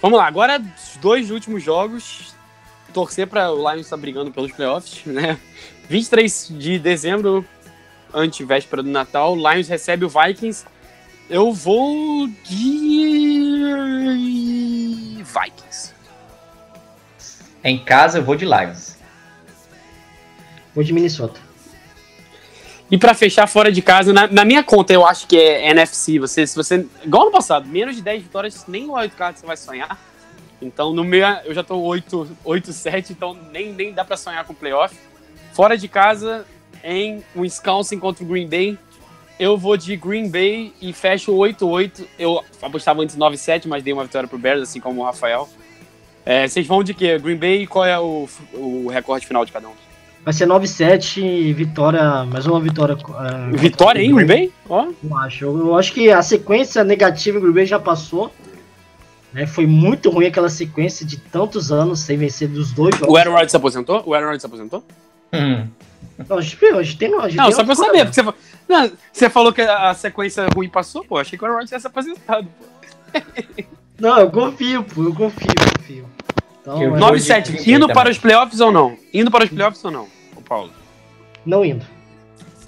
[SPEAKER 1] Vamos lá, agora os dois últimos jogos. Torcer para o Lions estar brigando pelos playoffs, né? 23 de dezembro, antevéspera do Natal, Lions recebe o Vikings. Eu vou de Vikings.
[SPEAKER 3] Em casa, eu vou de Lions.
[SPEAKER 2] Vou de Minnesota.
[SPEAKER 1] E pra fechar fora de casa, na, na minha conta, eu acho que é NFC. Você, se você. Igual no passado, menos de 10 vitórias, nem no wildcard você vai sonhar. Então, no meu, eu já tô 8-7, então nem, nem dá pra sonhar com playoff. Fora de casa, em Wisconsin contra o Green Bay, eu vou de Green Bay e fecho 8-8. Eu apostava antes 9-7, mas dei uma vitória pro Bears, assim como o Rafael. É, vocês vão de quê? Green Bay e qual é o, o recorde final de cada um?
[SPEAKER 2] Vai ser 9-7 e vitória. Mais uma vitória. ah,
[SPEAKER 1] Vitória, hein, Green Bay? Ó.
[SPEAKER 2] Eu acho. Eu, eu acho que a sequência negativa do Green Bay já passou. Né? Foi muito ruim aquela sequência de tantos anos sem vencer dos dois jogos.
[SPEAKER 1] O Aaron Rodgers se aposentou? O Aaron Rodgers se aposentou?
[SPEAKER 3] Hum.
[SPEAKER 2] Não, a gente, a gente tem. A gente
[SPEAKER 1] Não,
[SPEAKER 2] tem
[SPEAKER 1] só pra eu saber, porque você, não, você falou que a sequência ruim passou, pô. Achei que o Aaron Rodgers ia se aposentado, pô.
[SPEAKER 2] Não, eu confio, pô. Eu confio, eu confio. Então,
[SPEAKER 3] Eu
[SPEAKER 2] é,
[SPEAKER 3] vou-
[SPEAKER 1] 9-7,
[SPEAKER 3] Green Bay
[SPEAKER 1] indo
[SPEAKER 3] também.
[SPEAKER 1] para os playoffs ou não? Indo para os playoffs ou não, Paulo?
[SPEAKER 2] não indo.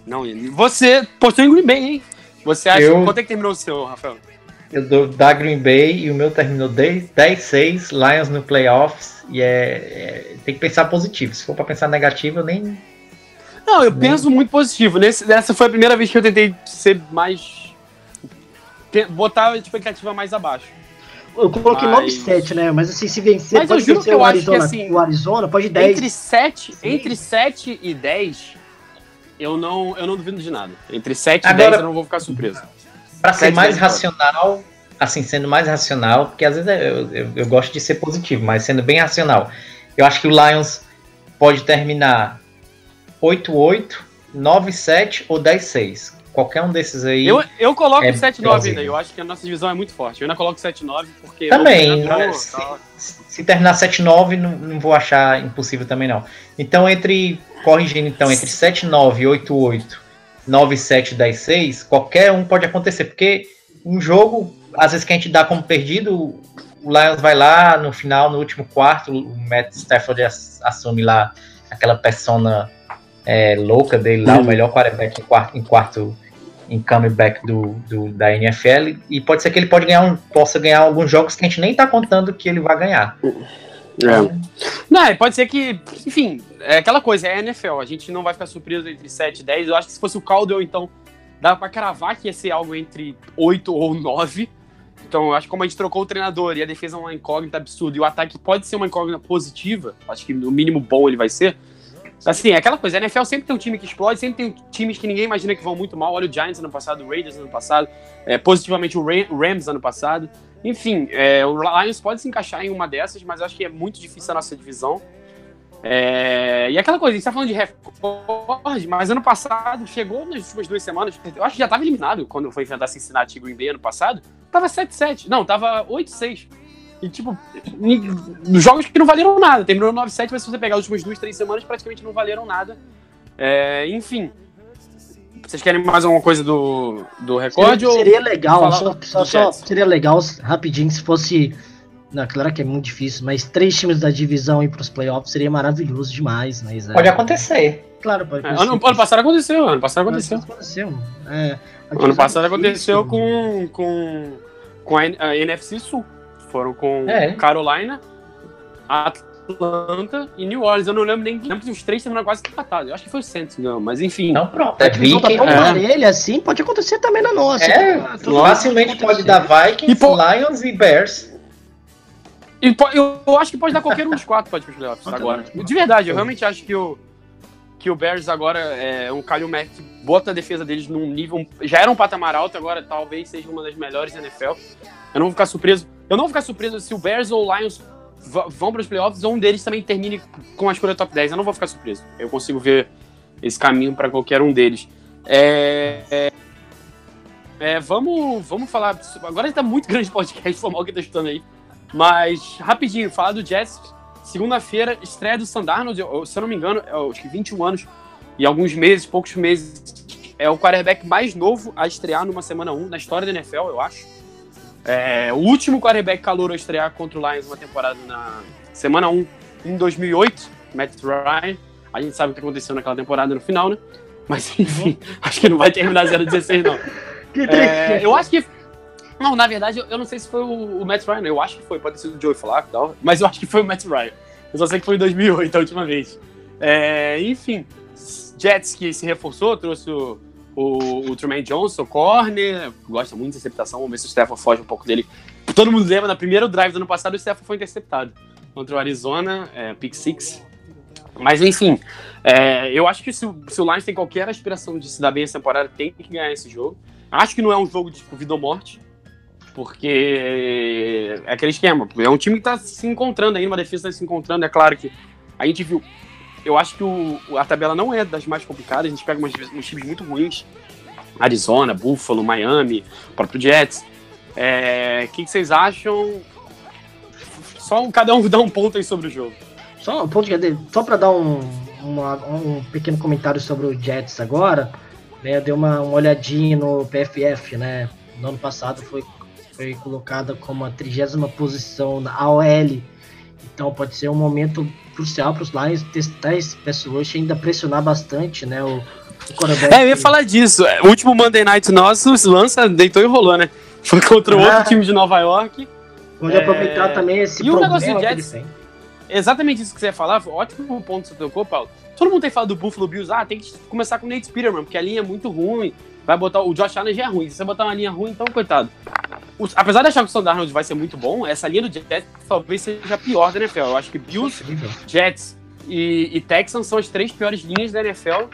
[SPEAKER 1] Não indo. Você postou em Green Bay, hein? Você acha.
[SPEAKER 3] Eu-
[SPEAKER 1] Quanto é que terminou o seu, Rafael?
[SPEAKER 3] Eu dou da Green Bay e o meu terminou 10 10-6, Lions no playoffs. E é, é- Tem que pensar positivo. Se for pra pensar negativo, eu nem.
[SPEAKER 1] Não, eu penso muito positivo. Nesse, essa foi a primeira vez que eu tentei ser mais. botar a expectativa mais abaixo.
[SPEAKER 2] Eu coloquei
[SPEAKER 1] Mas-
[SPEAKER 2] 9-7, né? Mas assim, se vencer,
[SPEAKER 1] Mas eu
[SPEAKER 2] pode
[SPEAKER 1] juro
[SPEAKER 2] vencer
[SPEAKER 1] que eu
[SPEAKER 2] o
[SPEAKER 1] acho que,
[SPEAKER 2] Arizona.
[SPEAKER 1] assim,
[SPEAKER 2] o Arizona pode 10.
[SPEAKER 1] Entre 7,
[SPEAKER 2] Sim.
[SPEAKER 1] entre 7 e 10, eu não, eu não duvido de nada. Entre 7 e
[SPEAKER 3] Agora-
[SPEAKER 1] 10 eu não vou ficar surpreso.
[SPEAKER 3] Pra ser mais racional, assim, sendo mais racional, porque às vezes eu, eu, eu gosto de ser positivo, mas sendo bem racional, eu acho que o Lions pode terminar 8-8, 9-7 ou 10-6. Qualquer um desses aí.
[SPEAKER 1] Eu, eu coloco
[SPEAKER 3] É
[SPEAKER 1] 7-9
[SPEAKER 3] plausível.
[SPEAKER 1] ainda. Eu acho que a nossa divisão é muito forte. Eu ainda coloco 7-9 porque.
[SPEAKER 3] Também,
[SPEAKER 1] treinador,
[SPEAKER 3] né? se, se terminar 7-9, não, não vou achar impossível também não. Então, entre, corrigindo então, entre 7-9, 8-8, 9-7, 10-6, qualquer um pode acontecer, porque um jogo, às vezes que a gente dá como perdido, o Lions vai lá no final, no último quarto, o Matt Stafford ass- assume lá aquela persona é, louca dele lá, o melhor quarterback em quarto, em quarto em comeback do, do, da NFL e pode ser que ele pode ganhar um, possa ganhar alguns jogos que a gente nem tá contando que ele vai ganhar.
[SPEAKER 1] É. Não, pode ser que, enfim, é aquela coisa, é a NFL, a gente não vai ficar surpreso entre 7 e 10. Eu acho que se fosse o Caldwell, então, dava pra cravar que ia ser algo entre 8 ou 9. Então, eu acho que como a gente trocou o treinador e a defesa é uma incógnita absurda e o ataque pode ser uma incógnita positiva, acho que no mínimo bom ele vai ser. Assim, é aquela coisa, a NFL sempre tem um time que explode, sempre tem times que ninguém imagina que vão muito mal. Olha o Giants ano passado, o Raiders ano passado, é, positivamente o Rams ano passado. Enfim, é, o Lions pode se encaixar em uma dessas, mas acho que é muito difícil a nossa divisão. É, e aquela coisa, a gente tá falando de recorde, mas ano passado, chegou nas últimas duas semanas, eu acho que já tava eliminado quando foi enfrentar Cincinnati e Green Bay ano passado, tava 7-7, não, tava 8-6. E, tipo, jogos que não valeram nada. Terminou 9-7, mas se você pegar as últimas duas, três semanas, praticamente não valeram nada. É, enfim. Vocês querem mais alguma coisa do, do recorde?
[SPEAKER 2] Seria, seria legal, só, só, só seria legal rapidinho se fosse. Não, claro que é muito difícil, mas três times da divisão ir pros playoffs seria maravilhoso demais, mas. é-
[SPEAKER 3] Pode acontecer.
[SPEAKER 2] Claro, pode
[SPEAKER 1] É, ano, ano passado aconteceu, ano passado aconteceu.
[SPEAKER 2] Aconteceu. É,
[SPEAKER 1] Ano
[SPEAKER 2] divisão
[SPEAKER 1] passado
[SPEAKER 2] é
[SPEAKER 1] aconteceu com, com, com a, a NFC Sul. Foram com
[SPEAKER 3] É.
[SPEAKER 1] Carolina, Atlanta e New Orleans. Eu não lembro nem. Lembro que os três terminaram quase empatados. Eu acho que foi o Saints, não, mas enfim.
[SPEAKER 3] Então pronto,
[SPEAKER 2] A
[SPEAKER 3] é
[SPEAKER 2] divisão tá
[SPEAKER 3] Vikings.
[SPEAKER 2] tão
[SPEAKER 1] É.
[SPEAKER 2] parelha assim, pode acontecer também na nossa.
[SPEAKER 3] É,
[SPEAKER 2] Tá
[SPEAKER 3] facilmente pode dar Vikings,
[SPEAKER 1] E pô-
[SPEAKER 3] Lions e Bears.
[SPEAKER 1] E po- eu, eu acho que pode dar qualquer um dos quatro pode ir pros playoffs agora.
[SPEAKER 2] dar.
[SPEAKER 1] De verdade, eu realmente acho que o, que o Bears agora é um Kalil Mack que bota a defesa deles num nível. Já era um patamar alto, agora talvez seja uma das melhores da NFL. Eu não vou ficar surpreso. Eu não vou ficar surpreso se o Bears ou o Lions vão para os playoffs ou um deles também termine com a escolha top 10. Eu não vou ficar surpreso. Eu consigo ver esse caminho para qualquer um deles. É, é, vamos, vamos falar. Agora está muito grande podcast, foi mal que tá chutando aí. Mas, rapidinho, falar do Jets. Segunda-feira, estreia do Sandarnold, se eu não me engano, é, acho que 21 anos e alguns meses, poucos meses. É o quarterback mais novo a estrear numa semana 1 na história da NFL, eu acho. É, o último quarterback calor a estrear contra o Lions uma temporada na semana 1 em 2008, Matt Ryan. A gente sabe o que aconteceu naquela temporada no final, né? Mas, enfim, acho que não vai terminar 0-16, não.
[SPEAKER 2] Que
[SPEAKER 1] É, eu acho que. Não, na verdade, eu, eu não sei se foi o, o Matt Ryan, eu acho que foi, pode ser o Joey Flacco e tal, mas eu acho que foi o Matt Ryan. Eu só sei que foi em 2008 a última vez. É, enfim, Jets que se reforçou, trouxe o, o, o Truman Johnson, corner, gosta muito de interceptação, vamos ver se o Stefan foge um pouco dele. Todo mundo lembra, no primeiro drive do ano passado, o Stefan foi interceptado contra o Arizona, é, pick six. Mas enfim, é, eu acho que se, se o Lions tem qualquer aspiração de se dar bem essa temporada, tem que ganhar esse jogo. Acho que não é um jogo de tipo, vida ou morte, porque é aquele esquema. É um time que tá se encontrando aí, uma defesa tá se encontrando. É claro que a gente viu. Eu acho que o, a tabela não é das mais complicadas. A gente pega umas, uns times muito ruins: Arizona, Buffalo, Miami, próprio Jets. É, O que, que vocês acham? Só um- cada um dá um ponto aí sobre o jogo.
[SPEAKER 2] Só um ponto de, só para dar um, uma- um pequeno comentário sobre o Jets agora, né? Eu dei uma, uma olhadinha no PFF, né? No ano passado foi, foi colocada como a trigésima posição na AOL. Então pode ser um momento crucial para os Lions testar esse pass rush e ainda pressionar bastante, né? O, o.
[SPEAKER 1] É, eu ia falar disso. É, O último Monday Night nosso, lança, deitou e rolou, né? Foi contra o
[SPEAKER 2] Ah.
[SPEAKER 1] outro time de Nova York.
[SPEAKER 2] Pode
[SPEAKER 1] É,
[SPEAKER 2] aproveitar também esse
[SPEAKER 1] e o
[SPEAKER 2] problema
[SPEAKER 1] negócio do
[SPEAKER 2] que
[SPEAKER 1] Jets-. Exatamente isso que você ia falar. Ótimo ponto que você tocou, Paulo. Todo mundo tem falado do Buffalo Bills. Ah, tem que começar com o Nate Peterman, porque a linha é muito ruim. Vai botar o Josh Allen já é ruim. Se você botar uma linha ruim, então, coitado. Os- apesar de achar que o Sam Darnold vai ser muito bom, essa linha do Jets talvez seja a pior da NFL. Eu acho que Bills. Jets e, e Texans são as três piores linhas da NFL.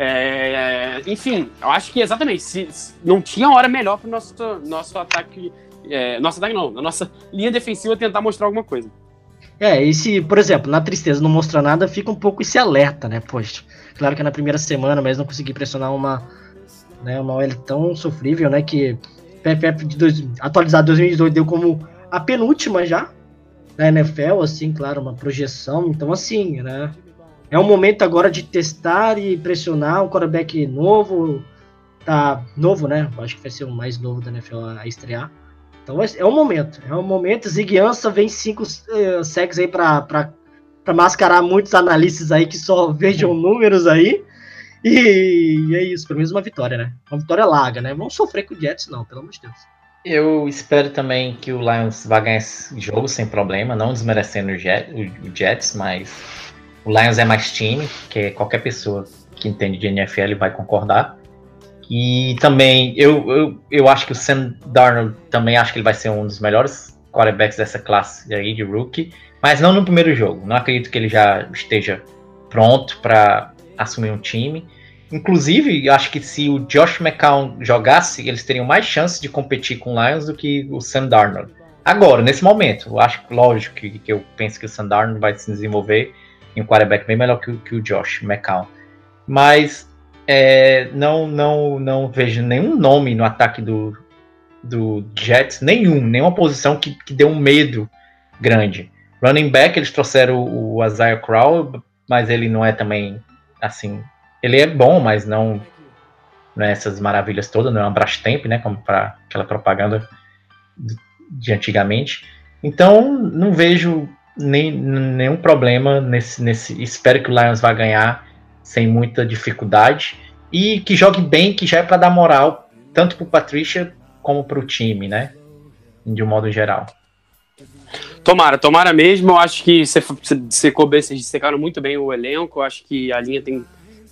[SPEAKER 1] É, enfim, eu acho que exatamente, se, se- não tinha hora melhor para nosso, nosso ataque. É, nosso ataque não, a nossa linha defensiva tentar mostrar alguma coisa.
[SPEAKER 2] É, e se, por exemplo, na tristeza não mostra nada, fica um pouco esse alerta, né? Poxa, claro que é na primeira semana, mas não consegui pressionar uma, né, uma OL tão sofrível, né? Que PFF de dois, atualizado 2018 deu como a penúltima já na NFL, assim, claro, uma projeção. Então, assim, né? É um momento agora de testar e pressionar um quarterback novo, tá novo, né? Acho que vai ser o mais novo da NFL a, estrear. Então é um momento, é um momento. Ziguiança vem cinco uh, sacks aí pra, pra, pra mascarar muitos analistas aí que só vejam números aí. E, é isso, pelo menos uma vitória, né? Uma vitória larga, né? Vamos sofrer com o Jets, não, pelo amor de Deus.
[SPEAKER 3] Eu espero também que o Lions vá ganhar esse jogo sem problema, não desmerecendo o Jets, mas o Lions é mais time, que qualquer pessoa que entende de NFL vai concordar. E também eu, eu, eu acho que o Sam Darnold também acho que ele vai ser um dos melhores quarterbacks dessa classe aí de rookie, mas não no primeiro jogo. Não acredito que ele já esteja pronto para assumir um time. Inclusive, acho que se o Josh McCown jogasse, eles teriam mais chance de competir com o Lions do que o Sam Darnold. Agora, nesse momento, eu acho lógico que, que eu penso que o Sam Darnold vai se desenvolver em um quarterback bem melhor que, o- que o Josh McCown. Mas é, não, não, não vejo nenhum nome no ataque do, do Jets, nenhum, nenhuma posição que, que um medo grande. Running back, eles trouxeram o, o Isaiah Crowell, mas ele não é também assim. Ele é bom, mas não, não é essas maravilhas todas, não é um Brastemp, né? Como para aquela propaganda de- antigamente. Então, não vejo nem, nenhum problema nesse, nesse. Espero que o Lions vá ganhar sem muita dificuldade e que jogue bem, que já é para dar moral tanto para Patrícia como para o time, né? De um modo geral.
[SPEAKER 1] Tomara, tomara mesmo. Eu acho que secou bem, vocês secaram muito bem o elenco. Eu acho que a linha tem.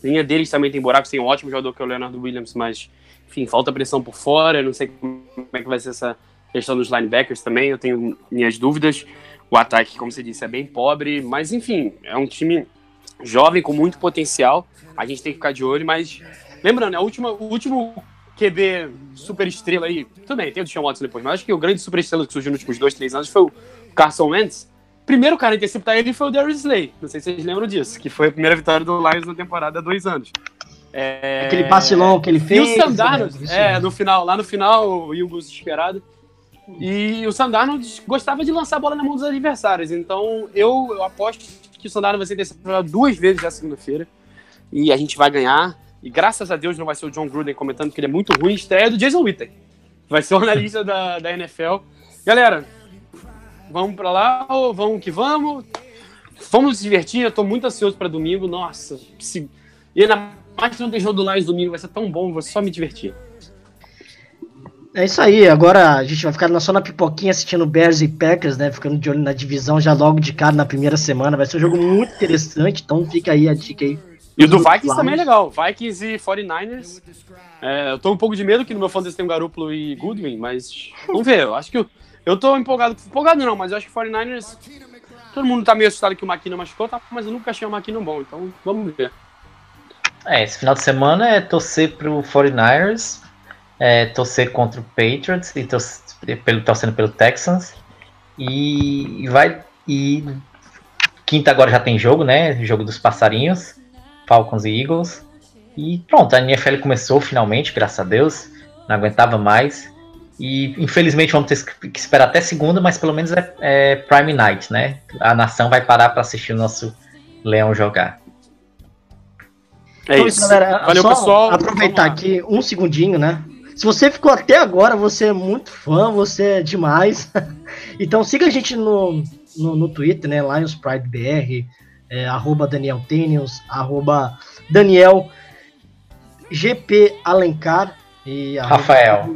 [SPEAKER 1] A linha deles também tem buracos, tem um ótimo jogador que é o Leonardo Williams, mas enfim, falta pressão por fora. Eu não sei como é que vai ser essa questão dos linebackers também. Eu tenho minhas dúvidas. O ataque, como você disse, é bem pobre, mas enfim, é um time jovem com muito potencial. A gente tem que ficar de olho, mas lembrando, a última, o último QB super estrela aí, tudo bem, tem o Deshaun Watson depois, mas acho que o grande super estrela que surgiu nos últimos dois, três anos foi o Carson Wentz. Primeiro cara a interceptar ele foi o Darius Slay. Não sei se vocês lembram disso, que foi a primeira vitória do Lions na temporada há dois anos. É...
[SPEAKER 2] Aquele passilão que ele
[SPEAKER 1] E
[SPEAKER 2] fez.
[SPEAKER 1] o Sam Darnold,
[SPEAKER 2] né?
[SPEAKER 1] é, no final, lá no final, o Eagles desesperado. E o Sam Darnold gostava de lançar a bola na mão dos adversários. Então, eu, eu aposto que o Sam Darnold vai ser interceptado duas vezes na segunda-feira. E a gente vai ganhar. E graças a Deus não vai ser o John Gruden comentando que ele é muito ruim. Estreia do Jason Witten. Vai ser o analista da, da NFL. Galera, vamos pra lá ou vamos que vamos? Vamos nos divertir. Eu tô muito ansioso pra domingo. Nossa, se... e mais que não tem jogo do Lions domingo, vai ser tão bom. Vou só me divertir.
[SPEAKER 2] É isso aí, agora a gente vai ficar na- só na pipoquinha assistindo Bears e Packers, né? Ficando de olho na divisão já logo de cara na primeira semana. Vai ser um jogo muito interessante, então fica aí a dica aí.
[SPEAKER 1] E o do. Vikings também é legal. Vikings e 49ers. É, eu tô um pouco de medo que no meu fantasy tem o Garoppolo e Goodwin, mas vamos ver. Eu acho que eu, eu tô empolgado. Empolgado não, mas eu acho que 49ers. Todo mundo tá meio assustado que o McKinnon machucou, tá? mas eu nunca achei o McKinnon bom, então vamos ver.
[SPEAKER 3] É, esse final de semana é torcer pro 49ers, é, torcer contra o Patriots e torcer pelo, torcendo pelo Texans. E, e vai. E quinta agora já tem jogo, né? Jogo dos passarinhos, Falcons e Eagles. E pronto, a NFL começou finalmente, graças a Deus. Não aguentava mais. E infelizmente vamos ter que esperar até segunda, mas pelo menos é, é Prime Night, né? A nação vai parar para assistir o nosso Leão jogar.
[SPEAKER 1] É
[SPEAKER 2] Então,
[SPEAKER 1] isso.
[SPEAKER 2] galera,
[SPEAKER 1] Valeu,
[SPEAKER 2] só
[SPEAKER 1] pessoal.
[SPEAKER 2] Aproveitar aqui um segundinho, né? Se você ficou até agora, você é muito fã, você é demais. então siga a gente no, no, no Twitter, né? Lions Pride BR, é, arroba Daniel Tenius, arroba Daniel GP Alencar e arroba-
[SPEAKER 3] Rafael.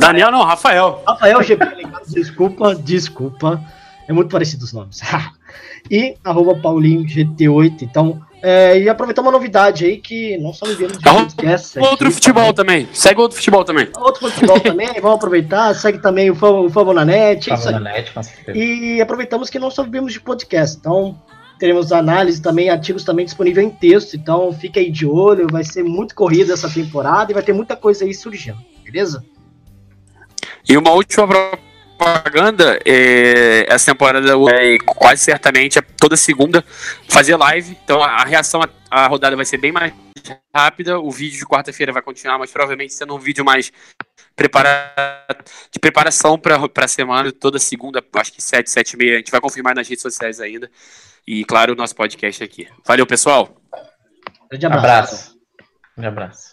[SPEAKER 1] Daniel não, Rafael.
[SPEAKER 2] Rafael GP Alencar, desculpa, desculpa. É muito parecido os nomes. e arroba Paulinho GT8. Então, é, e aproveitar uma novidade aí que não só vivemos de podcast.
[SPEAKER 1] Outro
[SPEAKER 2] aqui,
[SPEAKER 1] futebol também. Segue outro futebol também.
[SPEAKER 2] Outro futebol também, vamos aproveitar. Segue também o Famo, o Famo na net. É aí.
[SPEAKER 3] na net, com certeza.
[SPEAKER 2] E aproveitamos que não só vivemos de podcast. Então, teremos análise também, artigos também disponível em texto. Então, fica aí de olho. Vai ser muito corrida essa temporada e vai ter muita coisa aí surgindo. Beleza?
[SPEAKER 1] E uma última propaganda, é, essa temporada é, quase certamente é toda segunda fazer live, então a, a reação à, rodada vai ser bem mais rápida, o vídeo de quarta-feira vai continuar, mas provavelmente sendo um vídeo mais de preparação para a semana, toda segunda, acho que 7, 7 e meia, a gente vai confirmar nas redes sociais ainda, e claro, o nosso podcast aqui. Valeu, pessoal!
[SPEAKER 2] Grande abraço.
[SPEAKER 3] Abraço. Um abraço.